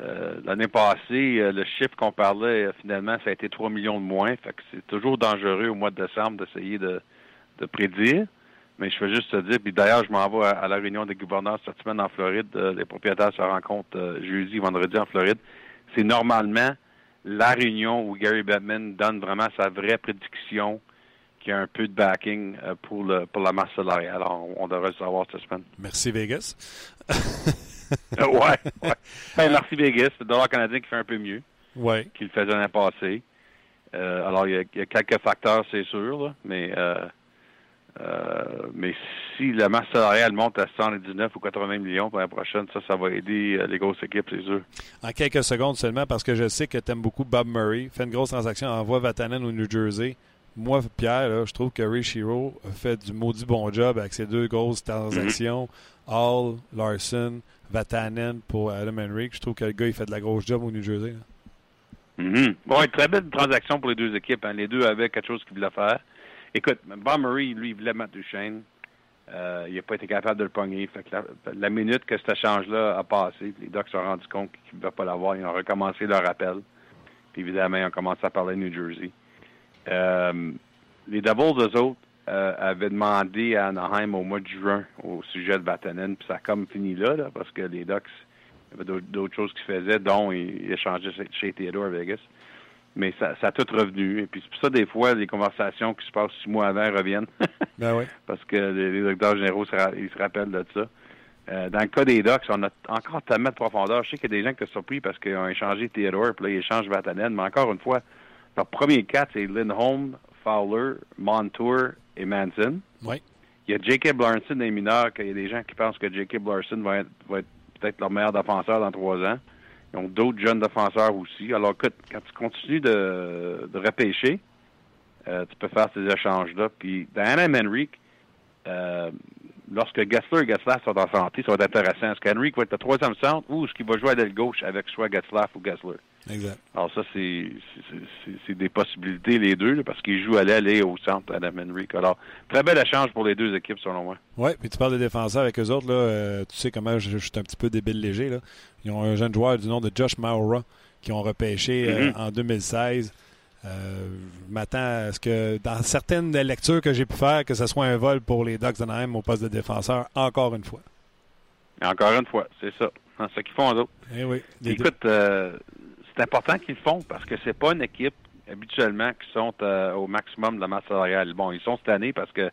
euh, L'année passée, euh, le chiffre qu'on parlait, finalement, ça a été 3 millions de moins. Fait que c'est toujours dangereux au mois de décembre d'essayer de, de prédire. Mais je veux juste te dire, puis d'ailleurs, je m'en vais à, à la réunion des gouverneurs cette semaine en Floride. Les propriétaires se rencontrent jeudi, vendredi en Floride. C'est normalement la réunion où Gary Bettman donne vraiment sa vraie prédiction qui a un peu de backing euh, pour, le, pour la masse salariale. Alors, on, devrait le savoir cette semaine. Merci Vegas. Ouais, ouais. Ben, merci Vegas. C'est le dollar canadien qui fait un peu mieux Ouais. qu'il le faisait l'année passée. Euh, alors, il y, a, il y a quelques facteurs, c'est sûr, là, mais euh, euh, mais si la masse salariale monte à 119 ou 80 millions pour l'année prochaine, ça, ça va aider euh, les grosses équipes, c'est sûr. En quelques secondes seulement, parce que je sais que tu aimes beaucoup Bob Murray. Fait une grosse transaction, envoie Vatanen au New Jersey. Moi, Pierre, là, je trouve que Ray Shiro a fait du maudit bon job avec ces deux grosses transactions. Hall, Larson, Vatanen pour Adam Henrik. Je trouve que le gars, il fait de la grosse job au New Jersey. là. Mhm. Bon, une très belle transaction pour les deux équipes. hein. Les deux avaient quelque chose qu'ils voulaient faire. Écoute, Bob Murray, lui, il voulait mettre Duchesne. Euh, il n'a pas été capable de le pogner. La, minute que cet échange-là a passé, les Ducks se sont rendus compte qu'ils ne pouvaient pas l'avoir. Ils ont recommencé leur appel. Puis évidemment, ils ont commencé à parler de New Jersey. Euh, les Devils, eux autres, euh, avaient demandé à Anaheim au mois de juin au sujet de Vatanen. Puis ça a comme fini là, parce que les y avait d'autres- choses qu'ils faisaient, dont ils, échangeaient chez, chez Theodore à Vegas. Mais ça, ça a tout revenu. Et puis c'est pour ça, des fois, les conversations qui se passent six mois avant reviennent. Ben oui. parce que les, directeurs généraux se, ils se rappellent de ça. Euh, dans le cas des Ducks, on a encore tellement de profondeur. Je sais qu'il y a des gens qui sont surpris parce qu'ils ont échangé Theodore, puis là, ils échangent Vatanen. Mais encore une fois, leur premier quatre, c'est Lindholm, Fowler, Montour et Manson. Oui. Il y a Jacob Larson des mineurs, qu'il y a des gens qui pensent que Jacob Larson va être, va être peut-être leur meilleur défenseur dans trois ans. Ils ont d'autres jeunes défenseurs aussi. Alors, écoute, quand tu continues de, de repêcher, euh, tu peux faire ces échanges-là. Puis, dans Anna Henrik, euh, lorsque Gessler et Getzlaff sont en santé, ça va être intéressant. Est-ce qu'Henrik va être le troisième centre ou est-ce qu'il va jouer à l'aile gauche avec soit Getzlaff ou Gessler? Exact. Alors ça, c'est des possibilités, les deux, là, parce qu'ils jouent à l'aile et au centre, Adam Henrik. Alors, très bel échange pour les deux équipes, selon moi. Oui, puis tu parles des défenseurs avec eux autres. Là, euh, tu sais comment je, je suis un petit peu débile léger. Là. Ils ont un jeune joueur du nom de Josh Maura qui ont repêché euh, Mhm. en 2016. Euh, je m'attends à ce que, dans certaines lectures que j'ai pu faire, que ce soit un vol pour les Ducks d'Anaheim au poste de défenseur, encore une fois. Encore une fois, c'est ça. C'est ce qu'ils font, eux autres. Eh oui. Écoute, euh, c'est important qu'ils le font parce que c'est pas une équipe habituellement qui sont euh, au maximum de la masse salariale. Bon, ils sont cette année parce que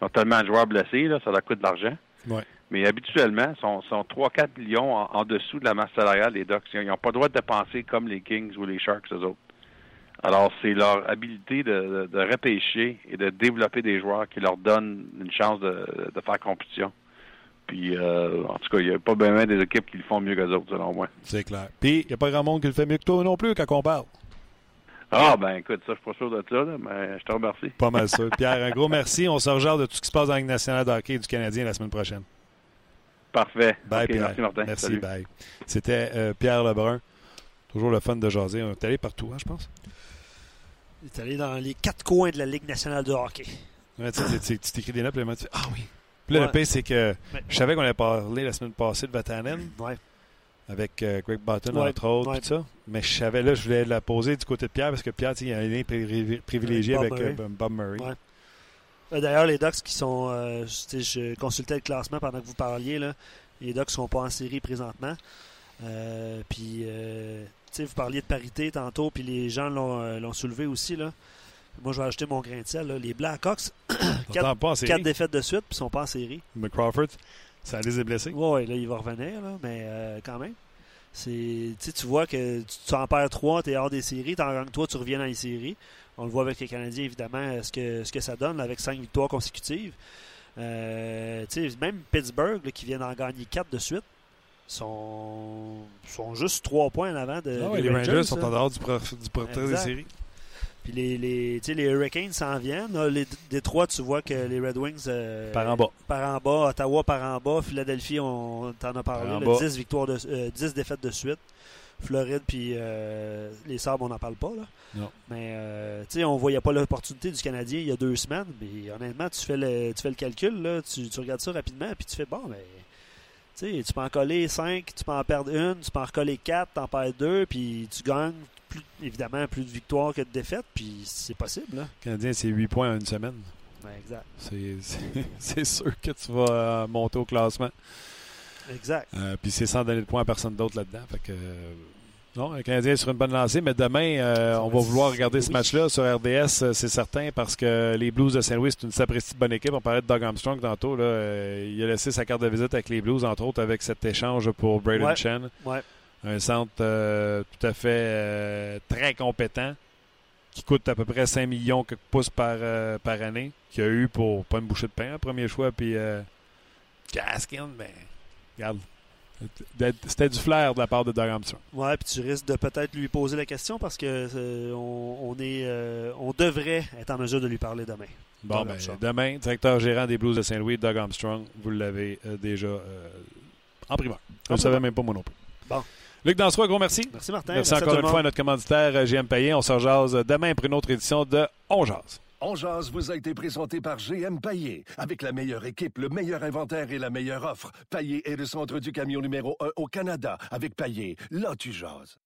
ils ont tellement de joueurs blessés, là, ça leur coûte de l'argent. Ouais. Mais habituellement, ils sont, sont 3-4 millions en, en dessous de la masse salariale des Ducks. Ils n'ont pas le droit de dépenser comme les Kings ou les Sharks, eux autres. Alors, c'est leur habilité de, de, de repêcher et de développer des joueurs qui leur donnent une chance de, de faire compétition. Puis, euh, en tout cas, il n'y a pas bien des équipes qui le font mieux que autres, selon moi. C'est clair. Puis, il n'y a pas grand monde qui le fait mieux que toi non plus quand on parle. Ah, ben écoute, ça, je suis pas sûr de ça, là, mais je te remercie. Pas mal ça. Pierre, un gros merci. On se regarde de tout ce qui se passe dans la Ligue nationale de hockey du Canadien la semaine prochaine. Parfait. Bye, Pierre. merci, Martin. Merci, Salut. bye. C'était euh, Pierre Lebrun. Toujours le fun de jaser. On est allé partout, hein, je pense. Il est allé dans les quatre coins de la Ligue nationale de hockey. Ouais, tu sais, tu- tu t'écris des notes, puis là, tu fais Ah oui. Puis là, Ouais. le pire, c'est que Mais- je savais qu'on avait parlé la semaine passée de Vatanen Ouais. avec euh, Greg Button, Ouais, entre autres, ouais. puis ça. Mais je savais, là, je voulais la poser du côté de Pierre parce que Pierre, il a un lien pri- privilégié Avec Bob euh, Murray. Bob Murray. Ouais. Euh, D'ailleurs, les Ducks qui sont. euh, je- tu sais, je consultais le classement pendant que vous parliez. Là. Les Ducks ne sont pas en série présentement. Euh, puis, euh, tu sais, vous parliez de parité tantôt, puis les gens l'ont euh, l'ont soulevé aussi. Là. Moi, je vais ajouter mon grain de sel. là. Les Blackhawks, T'entends quatre, pas en série. quatre défaites de suite, puis ils sont pas en série. McCrawford, ça les est blessé. Oui, là, il va revenir, là, mais euh, quand même. C'est, tu tu vois que tu, tu en perds trois, tu es hors des séries, t'en gagnes toi, tu reviens dans les séries. On le voit avec les Canadiens, évidemment, euh, ce que, ce que ça donne là, avec cinq victoires consécutives. Euh, tu même Pittsburgh, là, qui vient d'en gagner quatre de suite, sont, sont juste trois points en avant de, Ah ouais, les Rangers sont en dehors du, pro- du portrait des séries. Puis les, les, les Hurricanes s'en viennent. Là, les Détroit, tu vois que les Red Wings. euh, Par en bas. Par en bas. Ottawa par en bas. Philadelphie, on t'en a parlé. Là, bas. 10, victoires de, euh, 10 défaites de suite. Floride, puis euh, les Sabres, on n'en parle pas. Là. Non. Mais euh, tu sais, on voyait pas l'opportunité du Canadien il y a deux semaines. Mais honnêtement, tu fais le, tu fais le calcul, là, tu, tu regardes ça rapidement, puis tu fais bon, mais. Tu sais, tu peux en coller 5, tu peux en perdre une, tu peux en recoller 4, t'en perds 2, puis tu gagnes plus, évidemment plus de victoires que de défaites, puis c'est possible. Là. Le Canadien, c'est 8 points en une semaine. Ouais, exact. C'est- sûr que tu vas euh, monter au classement. Exact. Euh, Puis c'est sans donner de points à personne d'autre là-dedans. Fait que, euh, non, le Canadien est sur une bonne lancée, mais demain, euh, on va vouloir regarder ce match-là sur RDS, c'est certain, parce que les Blues de Saint-Louis, c'est une sapristi bonne équipe. On parlait de Doug Armstrong tantôt. Là, Euh, il a laissé sa carte de visite avec les Blues, entre autres, avec cet échange pour Braden Ouais. Chen. Ouais. Un centre euh, tout à fait euh, très compétent, qui coûte à peu près 5 millions quelques pouces par, euh, par année, qui a eu pour pas une bouchée de pain, un premier choix, puis Gaskin, ben, regarde, c'était du flair de la part de Doug Armstrong. Ouais, puis tu risques de peut-être lui poser la question parce que euh, on, on est, euh, on devrait être en mesure de lui parler demain. Bon, Doug ben, Armstrong. demain, directeur gérant des Blues de Saint-Louis, Doug Armstrong, vous l'avez euh, déjà en primeur. Je ne savais même pas moi non plus. Bon. Luc Dansereau, gros merci. Merci Martin. Merci, encore une fois à notre commanditaire euh, JM Payet. On se rejase demain pour une autre édition de On Jase. On Jase vous a été présenté par GM Paillé. Avec la meilleure équipe, le meilleur inventaire et la meilleure offre. Paillé est le centre du camion numéro 1 au Canada. Avec Paillé, là tu jases.